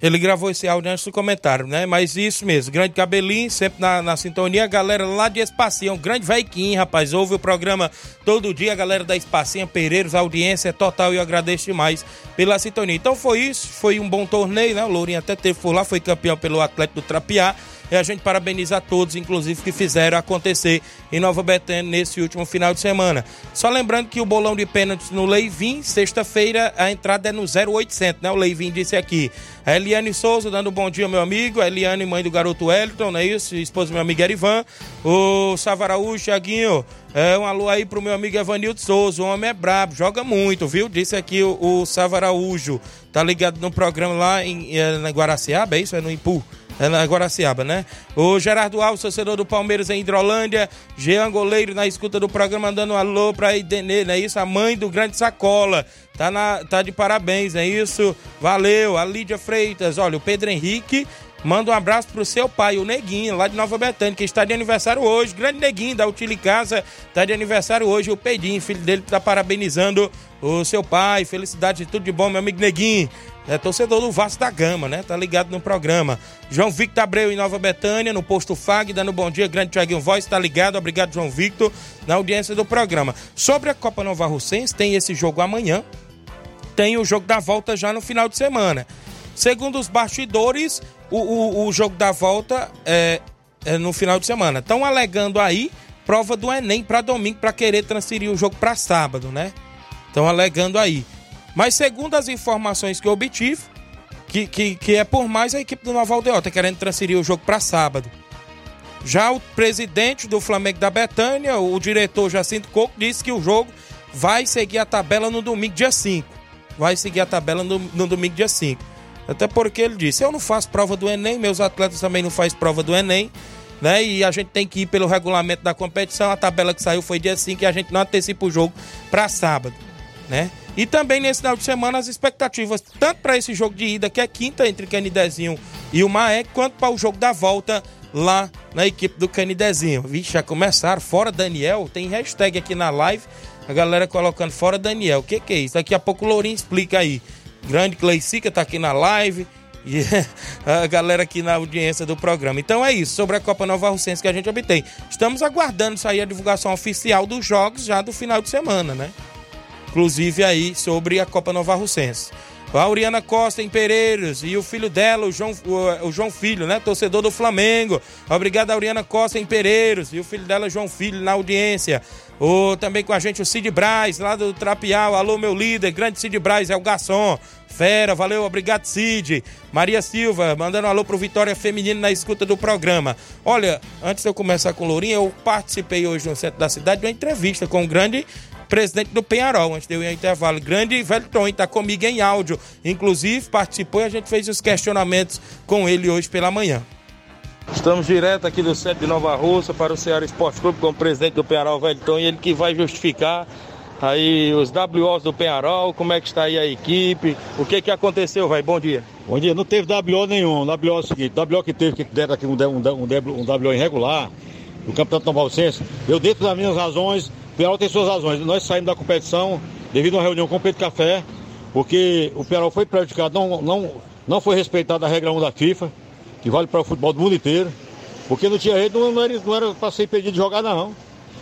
Ele gravou esse áudio antes do comentário, né? Mas isso mesmo, grande cabelinho, sempre na, na sintonia. Galera lá de Espacinha, um grande veiquinho, rapaz. Ouve o programa todo dia, a galera da Espacinha, Pereiros, a audiência é total e eu agradeço demais pela sintonia. Então foi isso, foi um bom torneio, né? O Lourinho até teve por lá, foi campeão pelo Atlético do Trapiá. E a gente parabeniza a todos, inclusive, que fizeram acontecer em Nova Betânia nesse último final de semana. Só lembrando que o bolão de pênaltis no Leivin, sexta-feira, a entrada é no 0800, né? O Leivin disse aqui. A Eliane Souza dando um bom dia, meu amigo. A Eliane, mãe do garoto Wellington, não é isso? Esposa do meu amigo Erivan. O Savaraú, Thiaguinho. É, um alô aí pro meu amigo Evanildo Souza. O homem é brabo, joga muito, viu? Disse aqui o, o Savaraújo. Tá ligado no programa lá em, em, na Guaraciaba, é isso? É no Impu. É na Guaraciaba, né? O Gerardo Alves, torcedor do Palmeiras em Hidrolândia. Jean Goleiro na escuta do programa, dando um alô pra Idenê, não é isso? A mãe do grande Sacola. Tá, na, tá de parabéns, é isso? Valeu. A Lídia Freitas, olha, o Pedro Henrique. Manda um abraço pro seu pai, o Neguinho, lá de Nova Betânia, que está de aniversário hoje. Grande Neguinho da Utile Casa, tá de aniversário hoje. O Pedinho, filho dele, tá parabenizando o seu pai. Felicidade de tudo de bom, meu amigo Neguinho. É torcedor do Vasco da Gama, né? Tá ligado no programa. João Victor Abreu em Nova Betânia, no posto FAG, dando bom dia. Grande Tiaguinho Voz, tá ligado? Obrigado, João Victor, na audiência do programa. Sobre a Copa Nova Russense, tem esse jogo amanhã. Tem o jogo da volta já no final de semana. Segundo os bastidores, o, o, o jogo da volta é, é no final de semana. Estão alegando aí prova do Enem para domingo para querer transferir o jogo para sábado, né? Estão alegando aí. Mas segundo as informações que eu obtive, que, que, que é por mais a equipe do Nova Aldeota querendo transferir o jogo para sábado. Já o presidente do Flamengo da Betânia, o diretor Jacinto Coco, disse que o jogo vai seguir a tabela no domingo, dia 5. Vai seguir a tabela no, no domingo, dia 5. Até porque ele disse: Eu não faço prova do Enem, meus atletas também não fazem prova do Enem. Né? E a gente tem que ir pelo regulamento da competição. A tabela que saiu foi dia 5 e a gente não antecipa o jogo para sábado. Né? E também nesse final de semana as expectativas, tanto para esse jogo de ida, que é quinta entre Canidezinho e o Maé, quanto para o jogo da volta lá na equipe do Canidezinho. Vixe, já começaram, fora Daniel, tem hashtag aqui na live, a galera colocando fora Daniel. O que, que é isso? Daqui a pouco o Lourinho explica aí. Grande Cleicica tá aqui na live e a galera aqui na audiência do programa. Então é isso, sobre a Copa Nova Russense que a gente obtém. Estamos aguardando sair a divulgação oficial dos jogos já do final de semana, né? Inclusive aí sobre a Copa Nova Russense. A Auriana Costa em Pereiros e o filho dela, o João, o, João Filho, né? Torcedor do Flamengo. Obrigado, Auriana Costa em Pereiros e o filho dela, João Filho, na audiência. O, também com a gente o Cid Braz, lá do Trapial. Alô, meu líder, grande Cid Braz, é o garçom. Fera, valeu, obrigado, Cid. Maria Silva, mandando um alô pro Vitória Feminino na escuta do programa. Olha, antes de eu começar com o Lourinho, eu participei hoje no centro da cidade de uma entrevista com o grande presidente do Penharol, antes de eu ir ao intervalo. Grande Velton está comigo em áudio. Inclusive, participou e a gente fez os questionamentos com ele hoje pela manhã. Estamos direto aqui do centro de Nova Russa para o Ceará Esporte Clube com o presidente do Penharol, Velton, e ele que vai justificar aí os WOs do Penharol, como é que está aí a equipe, o que que aconteceu, vai? Bom dia. Bom dia, não teve WO nenhum, WO é o seguinte, WO que teve, que deram aqui um, um, um, um WO irregular, no Campeonato Nova Alcense, eu dentro das minhas razões, o Penharol tem suas razões. Nós saímos da competição devido a uma reunião com o Pedro Café, porque o Penharol foi prejudicado, não, não, não foi respeitada a regra 1 da FIFA, que vale para o futebol do mundo inteiro, porque não tinha rede, não, não era, não era para ser impedido de jogar, não.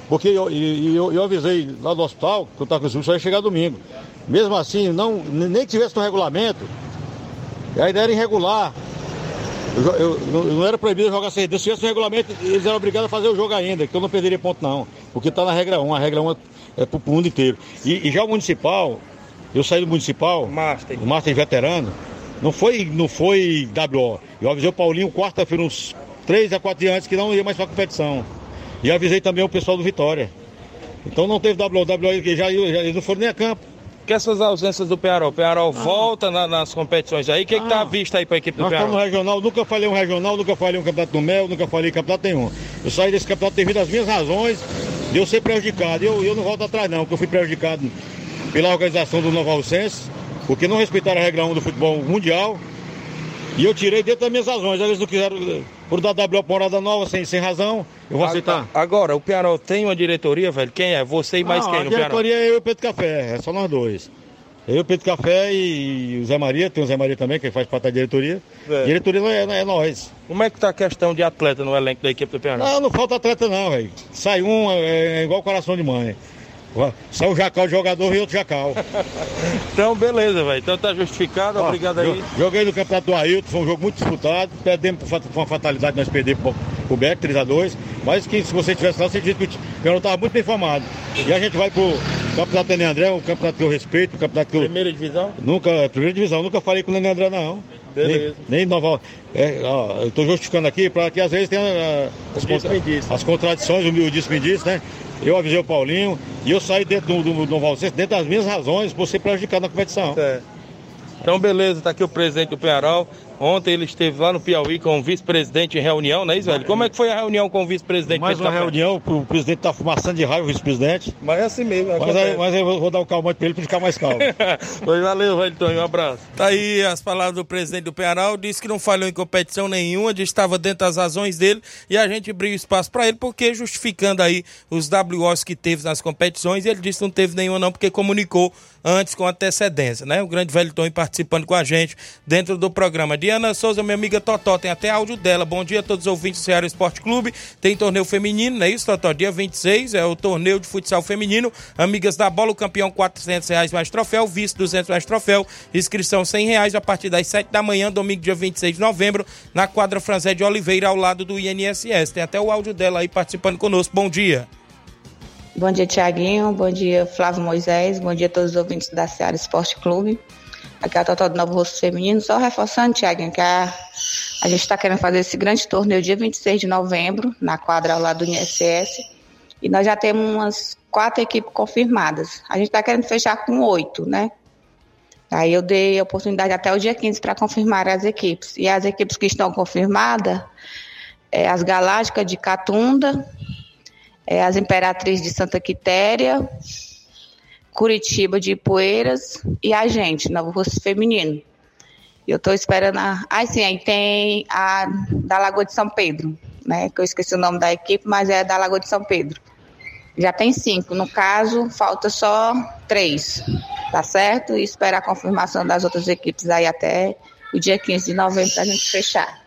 Porque eu, eu, eu avisei lá do hospital que eu estava com o só ia chegar domingo. Mesmo assim, não, nem que tivesse no regulamento, a ideia era irregular. Eu, eu, não era proibido jogar sem. Se tivesse no regulamento, eles eram obrigados a fazer o jogo ainda, que eu não perderia ponto, não. Porque está na regra 1, a regra 1 é para o mundo inteiro. E, e, já o municipal, eu saí do municipal, Master. o Master veterano, não foi, não foi WO. Eu avisei o Paulinho quarta-feira, uns 3 a 4 dias antes, que não ia mais para a competição. E avisei também o pessoal do Vitória. Então não teve WO, WO já, já eles não foram nem a campo. Que essas ausências do Pearol? O Pearol ah. volta na, nas competições aí. O que, tá ah. está à vista aí para a equipe do Nós Pearol? Nós estamos no regional, nunca falei um regional, nunca falei um campeonato do Mel, nunca falei campeonato nenhum. Eu saí desse campeonato devido às minhas razões de eu ser prejudicado. Eu, eu não volto atrás não, porque eu fui prejudicado pela organização do Nova Alcense, porque não respeitaram a regra 1 do futebol mundial. E eu tirei dentro das minhas razões. Eles não quiseram por dar WO morada nova sem, sem razão. Eu vou aceitar. Agora, o Pearol tem uma diretoria, velho? Quem é? Você e mais não, quem A diretoria é eu e o Pedro Café, é só nós dois. Eu, Pedro Café e o Zé Maria, tem o Zé Maria também, que faz parte da diretoria. É. Diretoria não é, não é nós. Como é que tá a questão de atleta no elenco da equipe do Piauí? Não, não falta atleta não, velho. Sai um, é, é igual coração de mãe. Sai o Jacal jogador e outro Jacal. então, beleza, velho. Então tá justificado, Ó, obrigado aí. Joguei no campeonato do Ailton, foi um jogo muito disputado. Perdemos por uma fatalidade, nós perdemos pro, pro Beck, 3x2. Mas que se você tivesse lá, você diria que o Piauí estava muito bem formado. E a gente vai pro campeonato Nenê André, um campeonato que eu respeito, um campeonato que eu. Primeira divisão? Nunca, primeira divisão, nunca falei com o Nenê André, não. Beleza. Nem, nem Nova. É, ó, eu estou justificando aqui para que às vezes tenha uh, as, contra... as, contradições, o meu disse me disse, né? Eu avisei o Paulinho e eu saí dentro do, do, do dentro das minhas razões, por ser prejudicado na competição. É. Então, beleza, está aqui o presidente do Penharol. Ontem ele esteve lá no Piauí com o vice-presidente em reunião, não é isso, velho? Como é que foi a reunião com o vice-presidente? Mais uma reunião, o presidente está fumaçando de raiva, o vice-presidente. Mas é assim mesmo. Mas, aí, mas eu vou dar o calmante para ele para ficar mais calmo. pois valeu, velho, Tony, um abraço. Tá aí as palavras do presidente do Penharol, disse que não falhou em competição nenhuma, disse que estava dentro das razões dele e a gente abriu espaço para ele, porque justificando aí os WOs que teve nas competições, ele disse que não teve nenhuma não, porque comunicou antes com antecedência, né? O grande velho Tony participando com a gente dentro do programa. Diana Souza, minha amiga Totó, tem até áudio dela. Bom dia a todos os ouvintes do Ceará Esporte Clube. Tem torneio feminino, não é isso, Totó? Dia 26 é o torneio de futsal feminino. Amigas da bola, o campeão 400 reais mais troféu, vice 200 mais troféu. Inscrição 100 reais a partir das 7 da manhã, domingo, dia 26 de novembro, na quadra Franzé de Oliveira, ao lado do INSS. Tem até o áudio dela aí participando conosco. Bom dia. Bom dia, Tiaguinho. Bom dia, Flávio Moisés. Bom dia a todos os ouvintes da Seara Esporte Clube. Aqui é a Total do Novo Rosto Feminino. Só reforçando, Tiaguinho, que a, a gente está querendo fazer esse grande torneio dia 26 de novembro, na quadra lado do INSS. E nós já temos umas quatro equipes confirmadas. A gente está querendo fechar com oito, né? Aí eu dei a oportunidade até o dia 15 para confirmar as equipes. E as equipes que estão confirmadas, é as Galácticas de Catunda, é, as Imperatrizes de Santa Quitéria, Curitiba de Poeiras e a gente, Novo Rosto Feminino. Eu estou esperando a. Ah, sim, aí tem a da Lagoa de São Pedro, né? Que eu esqueci o nome da equipe, mas é da Lagoa de São Pedro. Já tem cinco. No caso, falta só três. Tá certo? E esperar a confirmação das outras equipes aí até o dia 15 de novembro para a gente fechar.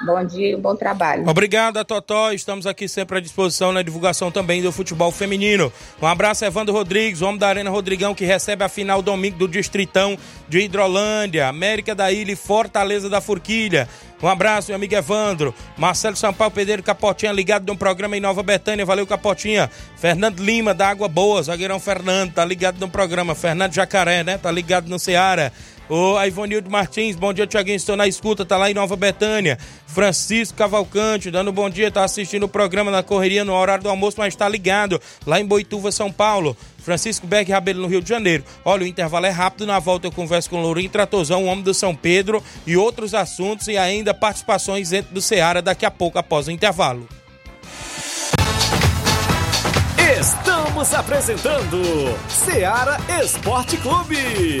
Bom dia, bom trabalho. Obrigado, Totó. Estamos aqui sempre à disposição na divulgação também do futebol feminino. Um abraço, Evandro Rodrigues, homem da Arena Rodrigão, que recebe a final domingo do Distritão de Hidrolândia, América da Ilha e Fortaleza da Forquilha. Um abraço, meu amigo Evandro. Marcelo Sampaio Pedreiro Capotinha, ligado no programa em Nova Betânia. Valeu, Capotinha. Fernando Lima, da Água Boa. Zagueirão Fernando, tá ligado no programa. Fernando Jacaré, né? Tá ligado no Ceará. Ô, Ivonildo Martins, bom dia, Tiaguinho. Estou na escuta, tá lá em Nova Betânia. Francisco Cavalcante, dando bom dia, tá assistindo o programa na correria no horário do almoço, mas tá ligado lá em Boituva, São Paulo. Francisco Beck Rabelo, no Rio de Janeiro. Olha, o intervalo é rápido. Na volta eu converso com o Lourinho Tratozão, o homem do São Pedro e outros assuntos e ainda participações dentro do Ceará daqui a pouco, após o intervalo. Estamos apresentando Ceará Esporte Clube.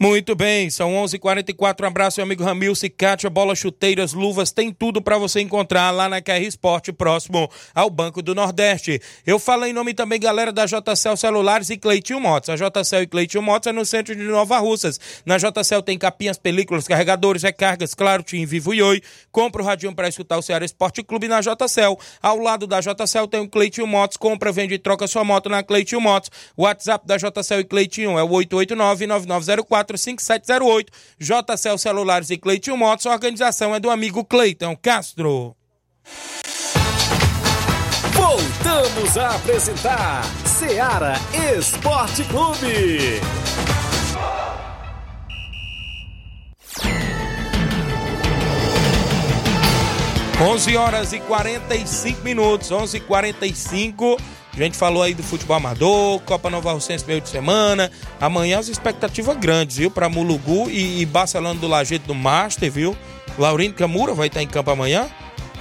Muito bem, são 11:44. h 44 Um abraço, meu amigo Ramil, Cicatia, bola, chuteiras, luvas, tem tudo para você encontrar lá na KR Esporte, próximo ao Banco do Nordeste. Eu falo em nome também, galera, da JCL Celulares e Cleitinho Motos. A JCL e Cleitinho Motos é no centro de Nova Russas. Na JCL tem capinhas, películas, carregadores, recargas, claro, Tim Vivo e Oi. Compra o radinho para escutar o Ceará Esporte Clube na JCL. Ao lado da JCL tem o Cleitinho Motos. Compra, vende e troca sua moto na Cleitinho Motos. WhatsApp da JCL e Cleitinho é o 889 9904 5708. JCL Celulares e Cleiton Motos. A organização é do amigo Cleiton Castro. Voltamos a apresentar Seara Esporte Clube. 11 horas e 45 minutos, 11 e 45 A gente falou aí do futebol amador, Copa Nova Rocense meio de semana. Amanhã as expectativas grandes, viu? Para Mulugu e, e Barcelona do Lajeito do Master, viu? Laurindo Camura vai estar em campo amanhã.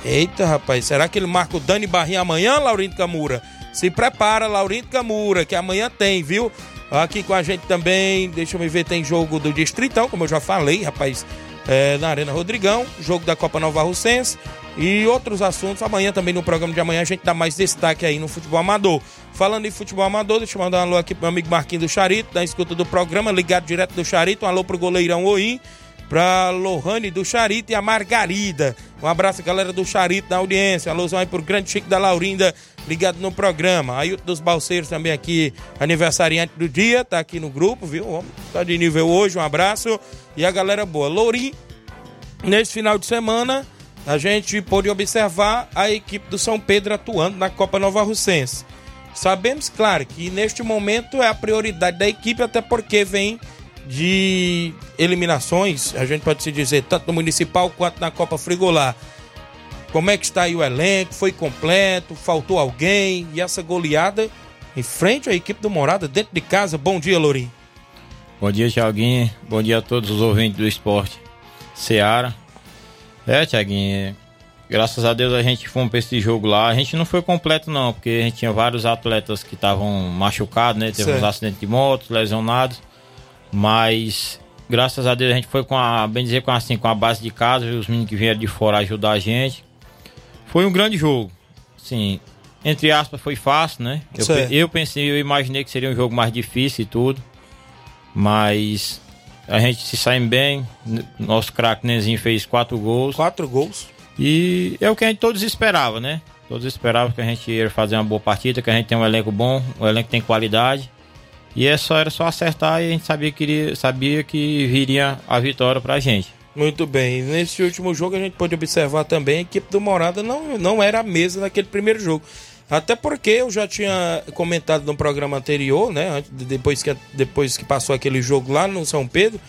Eita, rapaz, será que ele marca o Dani Barrinha amanhã, Laurindo Camura? Se prepara, Laurindo Camura, que amanhã tem, viu? Aqui com a gente também, deixa eu ver, tem jogo do Distritão, como eu já falei, rapaz, é, na Arena Rodrigão, jogo da Copa Nova Russense e outros assuntos. Amanhã também no programa de amanhã a gente dá mais destaque aí no futebol amador. Falando em futebol amador, deixa eu mandar um alô aqui pro meu amigo Marquinhos do Charito, da escuta do programa, ligado direto do Charito. Um alô pro goleirão Oim, pra Lohane do Charito e a Margarida. Um abraço, galera do Charito, da audiência. Alôzão aí pro grande Chico da Laurinda, ligado no programa. Aí dos Balseiros também aqui, aniversariante do dia, tá aqui no grupo, viu? Homem tá de nível hoje, um abraço. E a galera boa. Lourim, nesse final de semana, a gente pôde observar a equipe do São Pedro atuando na Copa Nova Russense. Sabemos, claro, que neste momento é a prioridade da equipe, até porque vem de eliminações, a gente pode se dizer, tanto no Municipal quanto na Copa Frigolar. Como é que está aí o elenco? Foi completo? Faltou alguém? E essa goleada em frente à equipe do Morada, dentro de casa. Bom dia, Lourinho. Bom dia, Tiaguinho. Bom dia a todos os ouvintes do esporte. Seara. É, Tiaguinho, graças a Deus a gente foi para esse jogo lá. A gente não foi completo, não, porque a gente tinha vários atletas que estavam machucados, né? Teve certo. uns acidentes de moto, lesionados. Mas graças a Deus a gente foi com a, bem dizer, com assim, com a base de casa, os meninos que vieram de fora ajudar a gente. Foi um grande jogo. Sim, entre aspas, foi fácil, né? Eu, eu, pensei, eu imaginei que seria um jogo mais difícil e tudo. Mas a gente se sai bem. Nosso craque Nenzinho fez quatro gols. Quatro gols. E é o que a gente todos esperava, né? Todos esperavam que a gente ia fazer uma boa partida, que a gente tem um elenco bom, um elenco que tem qualidade. E é só, era só acertar e a gente sabia que, sabia que viria a vitória pra gente. Muito bem. Nesse último jogo a gente pode observar também a equipe do Morada não, não era a mesa naquele primeiro jogo. Até porque eu já tinha comentado no programa anterior, né? Depois que, depois que passou aquele jogo lá no São Pedro,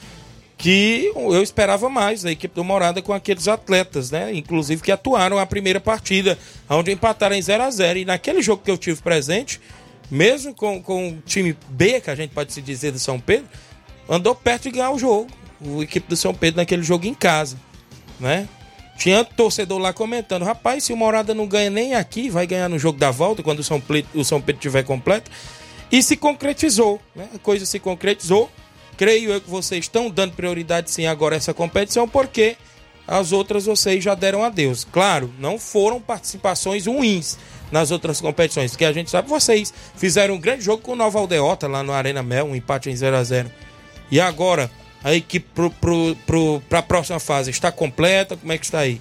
que eu esperava mais da equipe do Morada com aqueles atletas, né? Inclusive que atuaram a primeira partida, onde empataram em 0 a 0 E naquele jogo que eu tive presente, mesmo com, com o time B, que a gente pode se dizer do São Pedro, andou perto de ganhar o jogo. O equipe do São Pedro naquele jogo em casa, né? Tinha torcedor lá comentando, rapaz, se o Morada não ganha nem aqui, vai ganhar no jogo da volta, quando o São, Pedro, o São Pedro tiver completo. E se concretizou, né? A coisa se concretizou. Creio eu que vocês estão dando prioridade sim agora a essa competição, porque as outras vocês já deram a Deus. Claro, não foram participações ruins, nas outras competições. Que a gente sabe, vocês fizeram um grande jogo com o Nova Aldeota lá no Arena Mel, um empate em 0 a 0 E agora, a equipe para a próxima fase está completa? Como é que está aí?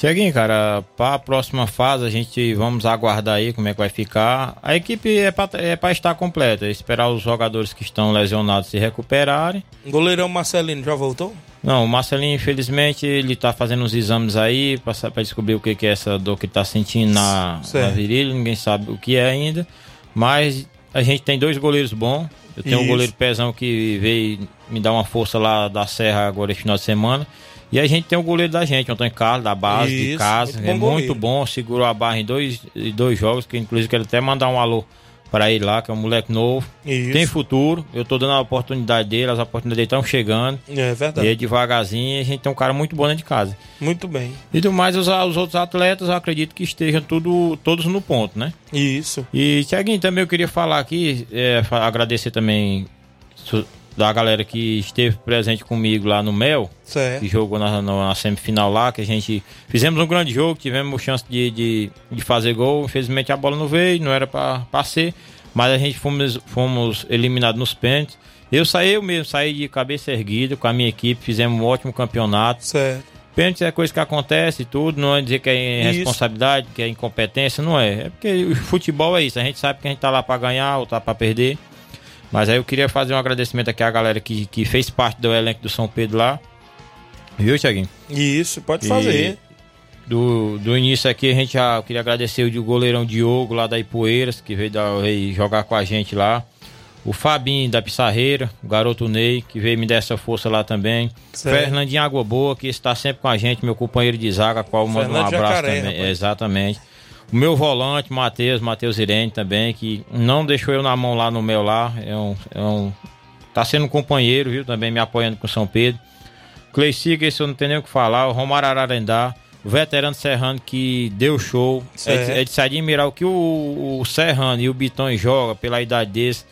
Tiaguinho, cara, para a próxima fase a gente vamos aguardar aí como é que vai ficar. A equipe é para é estar completa, esperar os jogadores que estão lesionados se recuperarem. O goleirão Marcelino já voltou? Não, o Marcelinho, infelizmente, ele tá fazendo uns exames aí para descobrir o que, que é essa dor que tá sentindo na, na virilha, ninguém sabe o que é ainda. Mas a gente tem dois goleiros bons. Eu tenho Isso. um goleiro pezão que veio me dar uma força lá da Serra agora esse final de semana. E a gente tem o goleiro da gente, Antônio Carlos, da base, Isso, de casa. Muito é muito goleiro. bom, segurou a barra em dois, em dois jogos, que inclusive quero até mandar um alô para ele lá, que é um moleque novo. Isso. Tem futuro. Eu tô dando a oportunidade dele, as oportunidades estão chegando. É verdade. E devagarzinho a gente tem um cara muito bom dentro de casa. Muito bem. E do mais, os, os outros atletas, eu acredito que estejam tudo, todos no ponto, né? Isso. E, Tiaguinho, também eu queria falar aqui, é, agradecer também da galera que esteve presente comigo lá no Mel, certo. que jogou na, na, semifinal lá, que a gente fizemos um grande jogo, tivemos chance de, de, de fazer gol, infelizmente a bola não veio, não era para ser, mas a gente fomos, fomos eliminados nos pênaltis. Eu saí eu mesmo, saí de cabeça erguida com a minha equipe, fizemos um ótimo campeonato. Certo. Pênalti é coisa que acontece e tudo, não é dizer que é responsabilidade, que é incompetência, não é. É porque o futebol é isso, a gente sabe que a gente tá lá para ganhar ou tá para perder. Mas aí eu queria fazer um agradecimento aqui à galera que, que fez parte do elenco do São Pedro lá. Viu, Thiaguinho? Isso, pode fazer. do, do início aqui, a gente já queria agradecer o goleirão Diogo lá da Ipueiras, que veio, da, veio jogar com a gente lá. o Fabinho da Pissarreira, o garoto Ney, que veio me dar essa força lá também. Certo. Fernandinho Água Boa, que está sempre com a gente, meu companheiro de zaga, qual eu mando um abraço Jacaré, também. rapaz. Exatamente. O meu volante, Matheus, Matheus Irene também, que não deixou eu na mão lá no meu lá. É um, é um, tá sendo um companheiro, viu? Também me apoiando com São Pedro. Cleicica, esse eu não tenho nem o que falar. O Romário Ararendá, o veterano Serrano que deu show. É de, Certo. é de se admirar o que o, o Serrano e o Bitão joga pela idade desse.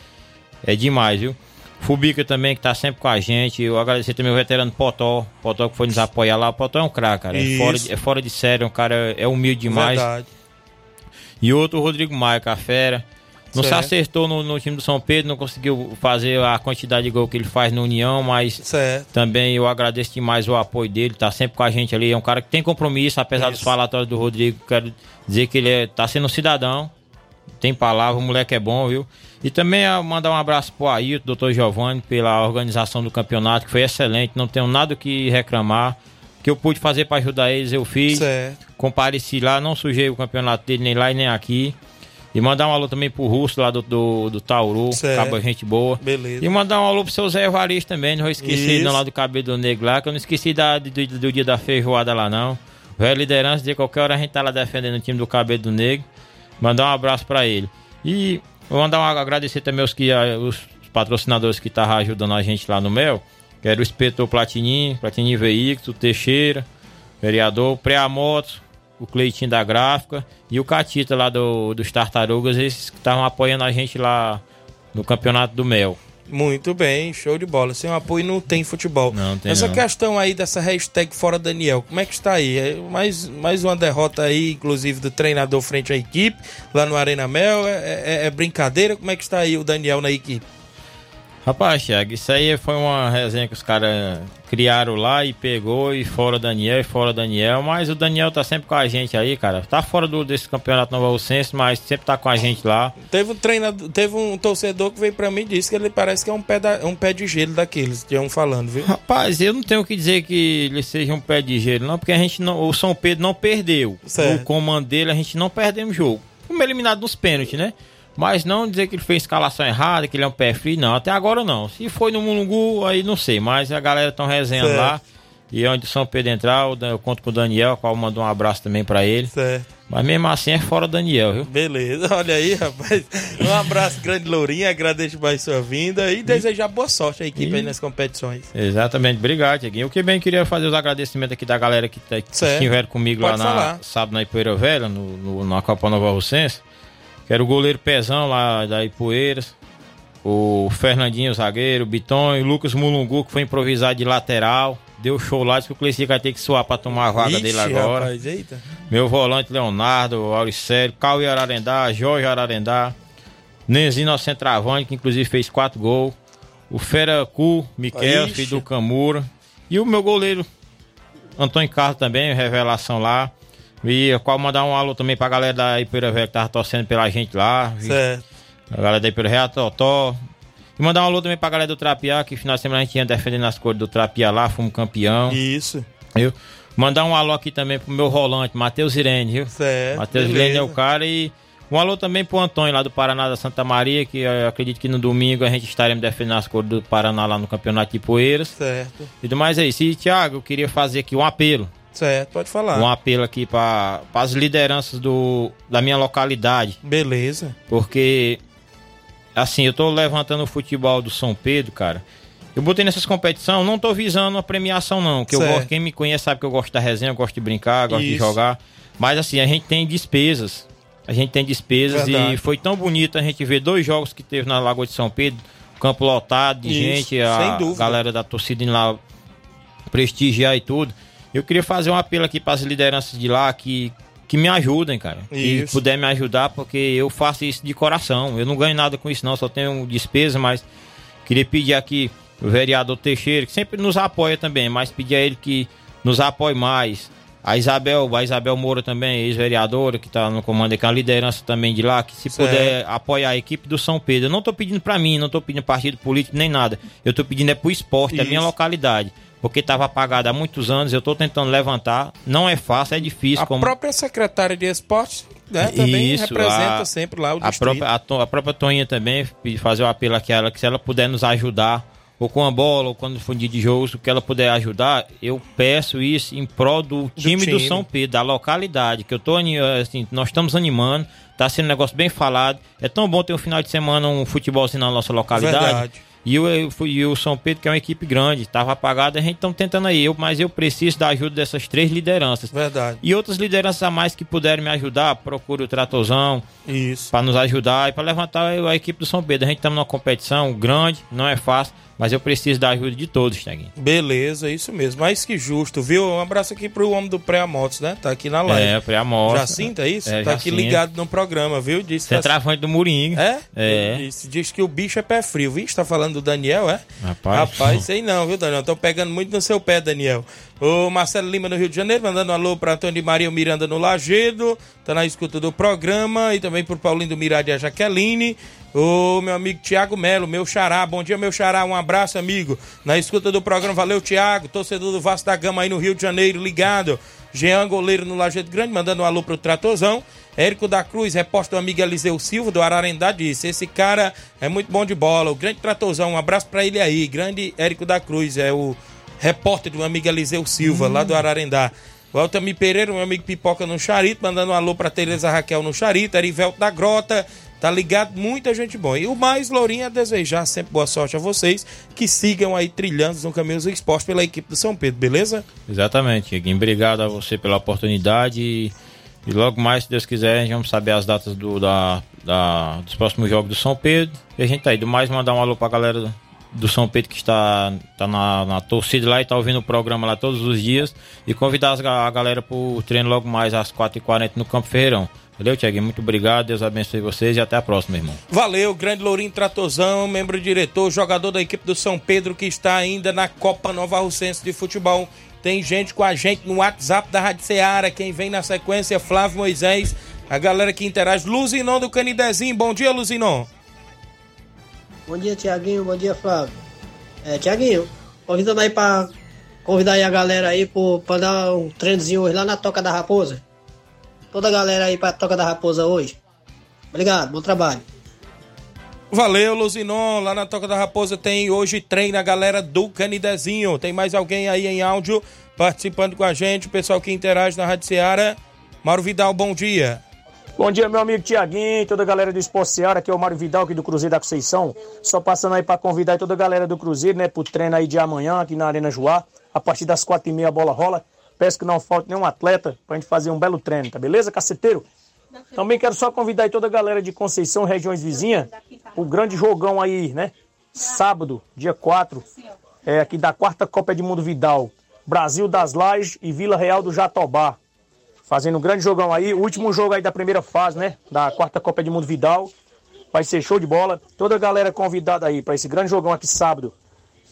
É demais, viu? Fubica também, que tá sempre com a gente. Eu agradecer também o veterano Potó. Potó que foi nos apoiar lá. O Potó é um craque, cara. É fora, de, é fora de série, é um cara é humilde demais. Verdade. E outro, o Rodrigo Maia, com a fera. Não Certo. se acertou no, no time do São Pedro, não conseguiu fazer a quantidade de gol que ele faz no União, mas Certo. também eu agradeço demais o apoio dele, tá sempre com a gente ali. É um cara que tem compromisso, apesar dos falatórios do Rodrigo. Quero dizer que ele é, tá sendo um cidadão, tem palavra, o moleque é bom, viu? E também mandar um abraço pro Ailton, doutor Giovanni, pela organização do campeonato, que foi excelente, não tenho nada o que reclamar. Que eu pude fazer para ajudar eles, eu fiz. Certo. Compareci lá, não sujei o campeonato dele nem lá e nem aqui. E mandar um alô também pro Russo lá do, do, do Tauru, Certo. gente boa. Beleza. E mandar um alô pro seu Zé Evaristo também, não vou esquecer Isso. não, lá do cabelo negro lá, que eu não esqueci da, do, do- dia da feijoada lá não. Velho liderança, de qualquer hora a gente tá lá defendendo o time do cabelo negro. Mandar um abraço pra ele. E vou mandar um agradecer também os, que, os patrocinadores que estavam ajudando a gente lá no Mel, que era o Espetor Platininho, Platininho Veículos, o Teixeira, vereador, o Preamotos, o Cleitinho da Gráfica e o Catita lá do, dos Tartarugas, esses que estavam apoiando a gente lá no campeonato do Mel. Muito bem, show de bola. Sem o apoio não tem futebol. Não tem Essa não. questão aí dessa hashtag Fora Daniel, como é que está aí? É mais, mais uma derrota aí, inclusive, do treinador frente à equipe, lá no Arena Mel. É, é- é brincadeira? Como é que está aí o Daniel na equipe? Rapaz, Thiago, isso aí foi uma resenha que os caras criaram lá e pegou e fora Daniel e fora Daniel, mas o Daniel tá sempre com a gente aí, cara. Tá fora do, desse campeonato Nova Lucense, mas sempre tá com a gente lá. Teve um treinador, teve um torcedor que veio pra mim e disse que ele parece que é um pé, da- um pé de gelo daqueles que iam falando, viu? Rapaz, eu não tenho que dizer que ele seja um pé de gelo, não, porque a gente não, o São Pedro não perdeu. Certo. O comando dele, a gente não perdemos o jogo. Fomos eliminados nos pênaltis, né? Mas não dizer que ele fez escalação errada, que ele é um pé frio, não. Até agora não. Se foi no Mulungu, aí não sei. Mas a galera estão resenhando Certo. lá. E onde o São Pedro entrar, eu conto com o Daniel, qual mandou um abraço também pra ele. Certo. Mas mesmo assim é fora o Daniel, viu? Beleza, olha aí, rapaz. Um abraço grande, Lourinha. Agradeço mais sua vinda e desejar boa sorte à equipe aí nas competições. Exatamente, obrigado, Tiaguinho. Eu que bem queria fazer os agradecimentos aqui da galera que, tá, que estiveram comigo Pode lá na, sábado na Ipoeira Velha, no, no- na Copa Nova Rocense. Que era o goleiro Pezão lá da Ipoeiras. O Fernandinho, o zagueiro, o Biton, o Lucas Mulungu, que foi improvisado de lateral. Deu show lá, disse que o Cleici vai ter que suar pra tomar a vaga Ixi, dele agora. rapaz, eita. Meu volante Leonardo, Auricélio, Cauê Ararendá, Jorge Ararendá, Nenzinho, nosso centroavante, que inclusive fez quatro gols. O Fera Cu, Miquel, Ixi. filho do Camura. E o meu goleiro, Antônio Carlos também, revelação lá. E eu qual mandar um alô também pra galera da Ipeira Velha que tava torcendo pela gente lá. Certo. A galera da Ipeira Velha, Totó. E mandar um alô também pra galera do Trapiá, que final de semana a gente ia defendendo as cores do Trapiá lá, fomos campeão. Isso. Viu? Mandar um alô aqui também pro meu rolante, Matheus Irene, viu? Certo. Matheus. Irene é o cara e um alô também pro Antônio lá do Paraná da Santa Maria, que eu acredito que no domingo a gente estaremos defendendo as cores do Paraná lá no Campeonato de Poeiras. Certo. E do mais é isso. E, Thiago, eu queria fazer aqui um apelo. Certo, pode falar. Um apelo aqui para as lideranças do, da minha localidade. Beleza. Porque, assim, eu tô levantando o futebol do São Pedro, cara. Eu botei nessas competições, não tô visando a premiação, não. Que eu gosto, quem me conhece sabe que eu gosto da resenha, eu gosto de brincar, gosto de Isso. jogar. Mas assim, a gente tem despesas. A gente tem despesas Verdade. e foi tão bonito a gente ver dois jogos que teve na Lagoa de São Pedro, campo lotado de Isso, gente, a galera da torcida indo lá prestigiar e tudo. Eu queria fazer um apelo aqui para as lideranças de lá que, que me ajudem, cara. Que Isso. puder me ajudar, porque eu faço isso de coração. Eu não ganho nada com isso, não, só tenho despesa, mas queria pedir aqui o vereador Teixeira, que sempre nos apoia também, mas pedir a ele que nos apoie mais. A Isabel, a Isabel Moura também, ex-vereadora, que está no comando, que é uma liderança também de lá, que se Certo. puder apoiar a equipe do São Pedro. Eu não estou pedindo para mim, não estou pedindo partido político nem nada. Eu estou pedindo é pro esporte, da minha Isso. localidade. Porque estava apagada há muitos anos. Eu estou tentando levantar. Não é fácil, é difícil. A como... própria secretária de esportes né, também Isso, representa a- sempre lá o a distrito. própria, a, a própria Toninha também fazer o apelo aqui a ela que se ela puder nos ajudar ou com a bola ou quando for dia de jogos o que ela puder ajudar eu peço isso em prol do time do, time. São Pedro da localidade que eu tô assim nós estamos animando tá sendo um negócio bem falado é tão bom ter um final de semana um futebolzinho na nossa localidade Verdade. E fui- e o São Pedro, que é uma equipe grande, estava apagado, a gente estamos tentando aí. Eu, mas eu preciso da ajuda dessas três lideranças. Verdade. E outras lideranças a mais que puderem me ajudar, procure o Tratorzão. Isso. Para nos ajudar e para levantar a equipe do São Pedro. A gente está numa competição grande, não é fácil, mas eu preciso da ajuda de todos, Thiaguinho. Beleza, isso mesmo. Mais que justo, viu? Um abraço aqui pro homem do Pré-Amotos, né? Tá aqui na live. É, Pré-Amotos. Jacinto, é isso? É, tá aqui ligado no programa, viu? Disse que Centroavante do Murinho. É? É. Diz, diz que o bicho é pé frio, viu? Tá falando do Daniel, é? Rapaz. Rapaz, sei não, viu, Daniel? Tô pegando muito no seu pé, Daniel. O Marcelo Lima no Rio de Janeiro, mandando um alô pra Antônio Maria Miranda no Lagedo, tá na escuta do programa, e também pro Paulinho do Mirade e a Jaqueline. O meu amigo Tiago Melo, meu xará, bom dia, meu xará, um abraço, amigo. Na escuta do programa, valeu, Tiago, torcedor do Vasco da Gama aí no Rio de Janeiro, ligado. Jean Goleiro no Lajeado Grande, mandando um alô pro Tratorzão. Érico da Cruz, repórter do amigo Eliseu Silva, do Ararendá, disse: Esse cara é muito bom de bola. O grande Tratorzão, um abraço pra ele aí. Grande Érico da Cruz, é o repórter do amigo Eliseu Silva, lá do Ararendá. O Altamir Pereira, meu amigo Pipoca no Charito, mandando um alô pra Tereza Raquel no Charito, Erivelto da Grota, tá ligado? Muita gente boa. E o mais, Lourinha, desejar sempre boa sorte a vocês, que sigam aí trilhando no caminho do esporte pela equipe do São Pedro, beleza? Exatamente, Tiaguinho. Obrigado a você pela oportunidade e, e logo mais, se Deus quiser, a gente vamos saber as datas do, da, da- dos próximos jogos do São Pedro. E a gente tá aí. Do mais, mandar um alô pra galera do, São Pedro que está, tá na, na torcida lá e tá ouvindo o programa lá todos os dias. E convidar a galera pro treino logo mais às 4h40 no Campo Ferreirão. Valeu, Tiaguinho. Muito obrigado. Deus abençoe vocês e até a próxima, irmão. Valeu, grande Lourinho Tratozão, membro diretor, jogador da equipe do São Pedro que está ainda na Copa Nova Russense de Futebol. Tem gente com a gente no WhatsApp da Rádio Ceará. Quem vem na sequência, Flávio Moisés. A galera que interage. Luzinon do Canidezinho. Bom dia, Luzinon. Bom dia, Tiaguinho. Bom dia, Flávio. É, Tiaguinho, convidando aí pra convidar aí a galera aí pro, pra dar um treinozinho hoje lá na Toca da Raposa. Toda a galera aí pra Toca da Raposa hoje. Obrigado, bom trabalho. Valeu, Luzinon. Lá na Toca da Raposa tem hoje treino a galera do Canidezinho. Tem mais alguém aí em áudio participando com a gente. O pessoal que interage na Rádio Ceará. Mauro Vidal, bom dia. Bom dia, meu amigo Tiaguinho, toda a galera do Esporte Seara, aqui é o Mário Vidal, aqui do Cruzeiro da Conceição. Só passando aí para convidar toda a galera do Cruzeiro, né, pro treino aí de amanhã, aqui na Arena Joá. A partir das quatro e meia a bola rola. Peço que não falte nenhum atleta pra gente fazer um belo treino, tá beleza, caceteiro? Também quero só convidar aí toda a galera de Conceição, regiões vizinhas, o grande jogão aí, né? Sábado, dia 4, é, aqui da quarta Copa Edmundo Vidal. Brasil das Lajes e Vila Real do Jatobá fazendo um grande jogão aí. Último jogo aí da primeira fase, né? Da quarta Copa de Mundo Vidal. Vai ser show de bola. Toda a galera convidada aí para esse grande jogão aqui sábado.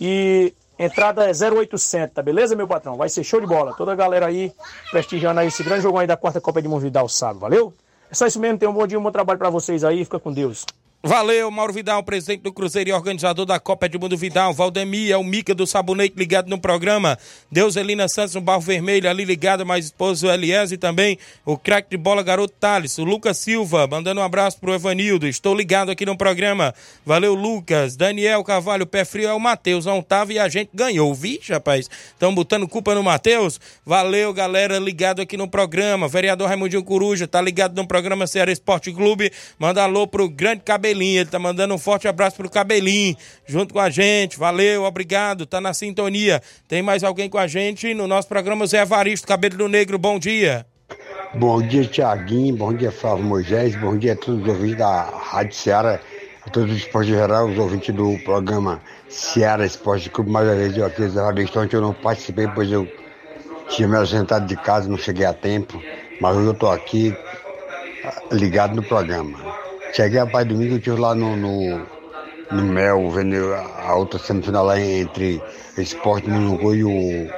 E entrada é 0800, tá beleza, meu patrão? Vai ser show de bola. Toda a galera aí prestigiando aí esse grande jogão aí da quarta Copa de Mundo Vidal sábado, valeu? É só isso mesmo. Tenham um bom dia, um bom trabalho para vocês aí. Fica com Deus. Valeu, Mauro Vidal, presidente do Cruzeiro e organizador da Copa Edmundo Vidal. Valdemir é o Mica do Sabonete ligado no programa. Deuselina Santos no Barro Vermelho ali ligado, mais esposo Elias e também o craque de bola garoto Thales. O Lucas Silva, mandando um abraço pro Evanildo. Estou ligado aqui no programa. Valeu, Lucas. Daniel Carvalho, pé frio é o Matheus. Tava e a gente ganhou. Vixe, rapaz. Estão botando culpa no Matheus. Valeu, galera, ligado aqui no programa. Vereador Raimundinho Coruja, tá ligado no programa Ceará Esporte Clube. Manda alô pro grande Cabelinho. Ele tá mandando um forte abraço pro Cabelinho, junto com a gente. Valeu, obrigado. Tá na sintonia. Tem mais alguém com a gente no nosso programa, Zé Evaristo, Cabelo do Negro. Bom dia. Bom dia, Tiaguinho. Bom dia, Flávio Moisés. Bom dia a todos os ouvintes da Rádio Ceará, a todos os esportes geral, os ouvintes do programa Ceará Esporte Clube. Mais uma vez, eu aqui, Zé Evaristo, ontem eu não participei, pois eu tinha me ausentado de casa, não cheguei a tempo. Mas hoje eu estou aqui ligado no programa. Cheguei a Pai Domingo, eu estive lá no, no, no Mel, vendo a outra semifinal lá entre Esporte Munungu e o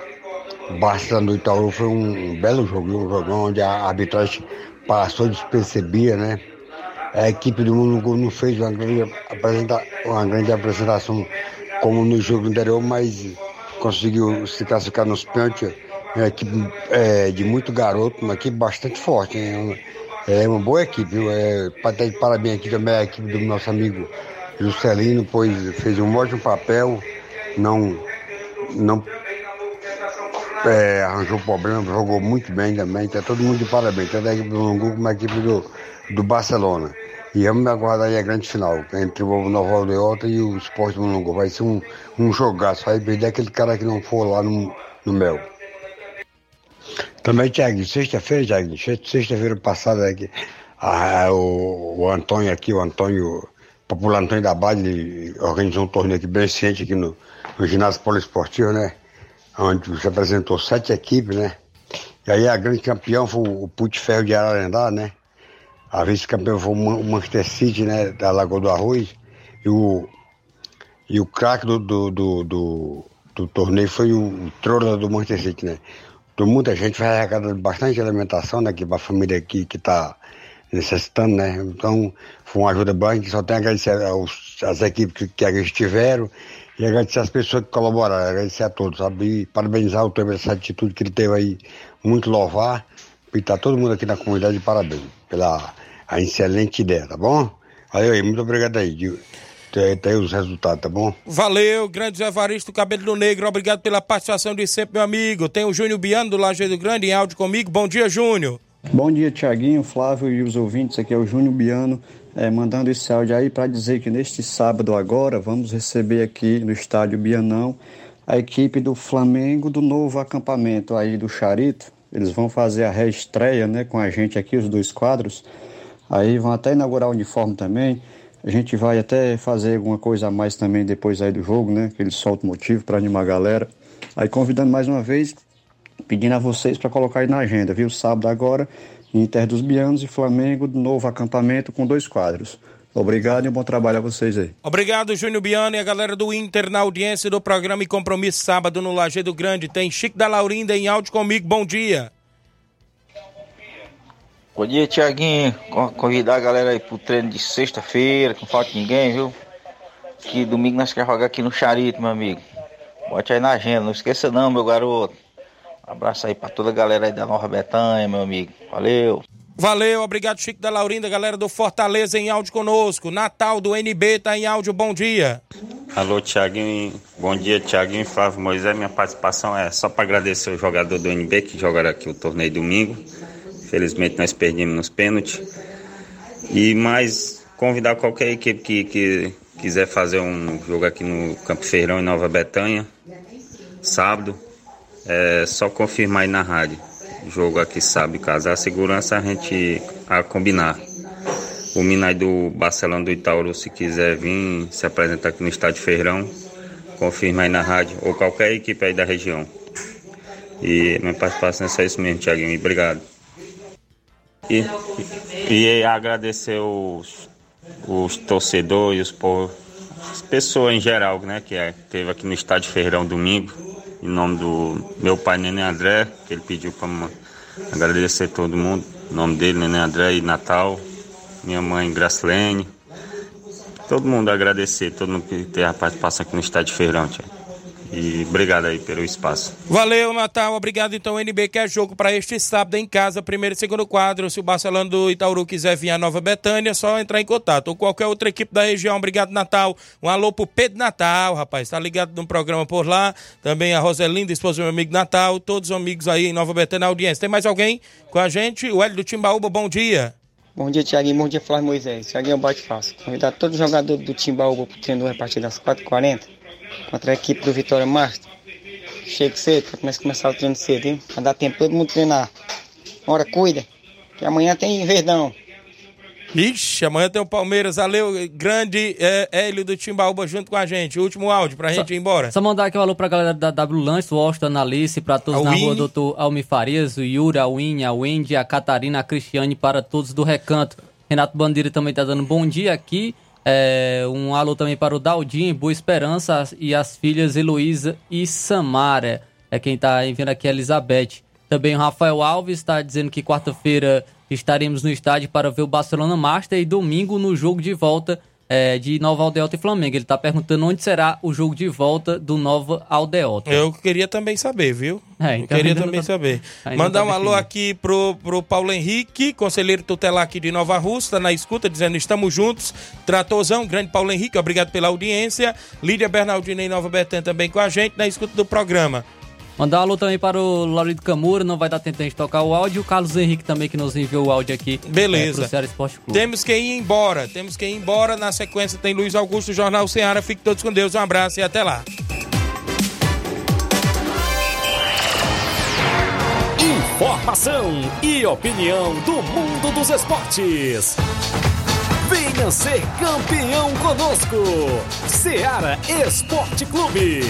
Barça do Itaú. Foi um, belo jogo, um jogão onde a arbitragem passou despercebida, né? A equipe do Munungu não fez uma grande, uma grande apresentação como no jogo anterior, mas conseguiu se classificar nos pênaltis. Uma equipe é, de muito garoto, uma equipe bastante forte. Hein? É uma boa equipe, viu? É, para de parabéns aqui também a equipe do nosso amigo Juscelino, pois fez um ótimo papel, não, não é, arranjou problema, jogou muito bem também, tá todo mundo de parabéns, tanto a equipe do Lungu como a equipe do, do Barcelona. E vamos aguardar aí a grande final, entre o Nova Aldeota e o Esporte Mulungu. Vai ser um, um jogaço, vai perder aquele cara que não for lá no, no Mel. Também, Tiago, sexta-feira, Tiago, sexta-feira passada aqui, a, o, o Antônio aqui, o Antônio, popular Antônio da Bade, organizou um torneio aqui bem ciente aqui no, no ginásio poliesportivo, né? Onde se apresentou sete equipes, né? E aí a grande campeão foi o Pute Ferro de Ararendá, né? A vice-campeã foi o Manchester City, né? Da Lagoa do Arroz. E o, e o craque do, do, do, do, do torneio foi o, o Trola do Manchester City, né? Então, muita gente vai arrecadando bastante alimentação né, para a família aqui que está necessitando, né? Então, foi uma ajuda gente só tem a agradecer aos, às equipes que, que estiveram e agradecer às pessoas que colaboraram, agradecer a todos, sabe? E parabenizar o Temer essa atitude que ele teve aí, muito louvar, e tá todo mundo aqui na comunidade de parabéns pela a excelente ideia, tá bom? Valeu aí, muito obrigado aí. Tem, tem os resultados, tá bom? Valeu, grande Zé Varisto, Cabelo do Negro, obrigado pela participação de sempre, meu amigo. Tem o Júnior Biano do Lajeado Grande em áudio comigo. Bom dia, Júnior. Bom dia, Tiaguinho, Flávio e os ouvintes. Aqui é o Júnior Biano, é, mandando esse áudio aí para dizer que neste sábado agora vamos receber aqui no estádio Bianão a equipe do Flamengo do novo acampamento aí do Charito. Eles vão fazer a reestreia né, com a gente aqui, os dois quadros. Aí vão até inaugurar o uniforme também. A gente vai até fazer alguma coisa a mais também depois aí do jogo, né? Que eles soltam motivo para animar a galera. Aí convidando mais uma vez, pedindo a vocês para colocar aí na agenda, viu? Sábado agora, Inter dos Bianos e Flamengo, novo acampamento com dois quadros. Obrigado e um bom trabalho a vocês aí. Obrigado, Júnior Biano e a galera do Inter na audiência do programa e compromisso sábado no Lajeado Grande. Tem Chico da Laurinda em áudio comigo. Bom dia. Bom dia, Tiaguinho. Convidar a galera aí pro treino de sexta-feira, que não falta ninguém, viu? Que domingo nós queremos jogar aqui no Charito, meu amigo. Bote aí na agenda, não esqueça não, meu garoto. Um abraço aí pra toda a galera aí da Nova Betânia, meu amigo. Valeu. Valeu, obrigado Chico da Laurinda, galera do Fortaleza em áudio conosco. Natal do NB tá em áudio, bom dia. Alô, Tiaguinho. Bom dia, Tiaguinho Flávio Moisés. Minha participação é só para agradecer o jogador do NB que jogaram aqui o torneio domingo. Felizmente nós perdemos nos pênaltis. E mais convidar qualquer equipe que, que quiser fazer um jogo aqui no Campo Feirão em Nova Betânia, sábado, é só confirmar aí na rádio. Jogo aqui sábado, caso a segurança a gente a combinar. O Minai do Barcelona do Itaúru, se quiser vir se apresentar aqui no Estádio Feirão, confirma aí na rádio, ou qualquer equipe aí da região. E minha participação é só isso mesmo, Thiaguinho. Obrigado. E, e agradecer os, os torcedores, os, as pessoas em geral, né, que é, teve aqui no Estádio Ferreirão domingo, em nome do meu pai Nenê André, que ele pediu para agradecer todo mundo, em nome dele, Nenê André e Natal, minha mãe Gracilene, todo mundo agradecer, todo mundo que teve a participação aqui no Estádio Feirão, Tiago. E obrigado aí pelo espaço. Valeu, Natal. Obrigado, então, NB, que é jogo para este sábado em casa, primeiro e segundo quadro. Se o Barcelona do Itaúru quiser vir a Nova Betânia, é só entrar em contato. Ou qualquer outra equipe da região. Obrigado, Natal. Um alô pro Pedro Natal, rapaz. Tá ligado no programa por lá. Também a Roselinda, esposa do meu amigo Natal. Todos os amigos aí em Nova Betânia, na audiência. Tem mais alguém com a gente? O Hélio do Timbaúba, bom dia. Bom dia, Tiaguinho. Bom dia, Flávio Moisés. Tiaguinho bate fácil. Convidar todo jogador do Timbaúba pro treino a partir das 4h40 contra a equipe do Vitória Master. Chega cedo, para nós começar o treino cedo, hein? Pra dar tempo todo mundo treinar. Ora, cuida, que amanhã tem Verdão. Ixi, amanhã tem o Palmeiras. Valeu, grande é, Hélio do Timbaúba junto com a gente. Último áudio pra só, gente ir embora. Só mandar aqui um alô pra galera da W Lanche, o Austin, a Alice, pra todos A na rua. Doutor Almi Farias, o Yuri, a Winnie, a Wendy, a Catarina, a Cristiane, para todos do Recanto. Renato Bandeira também tá dando bom dia aqui. É, um alô também para o Daldinho, Boa Esperança e as filhas Heloísa e Samara. É quem tá enviando aqui a Elizabeth. Também o Rafael Alves está dizendo que quarta-feira estaremos no estádio para ver o Barcelona Master e domingo no jogo de volta é, de Nova Aldeota e Flamengo. Ele tá perguntando onde será o jogo de volta do Nova Aldeota. Eu queria também saber, viu? É, Eu então queria ainda também tá- saber. ainda Mandar não um tá alô aqui pro, pro Paulo Henrique, conselheiro tutelar aqui de Nova Rússia, tá na escuta, dizendo estamos juntos. Tratorzão, grande Paulo Henrique, obrigado pela audiência. Lídia Bernardina em Nova Betânia também com a gente, na escuta do programa. Mandar um alô também para o Laurido Camura, não vai dar tempo de a gente tocar o áudio. O Carlos Henrique também, que nos enviou o áudio aqui. Beleza. É, pro Ceará Esporte Clube. Temos que ir embora, temos que ir embora. Na sequência tem Luiz Augusto, Jornal Ceará. Fique todos com Deus, um abraço e até lá. Informação e opinião do mundo dos esportes. Venha ser campeão conosco. Seara Esporte Clube.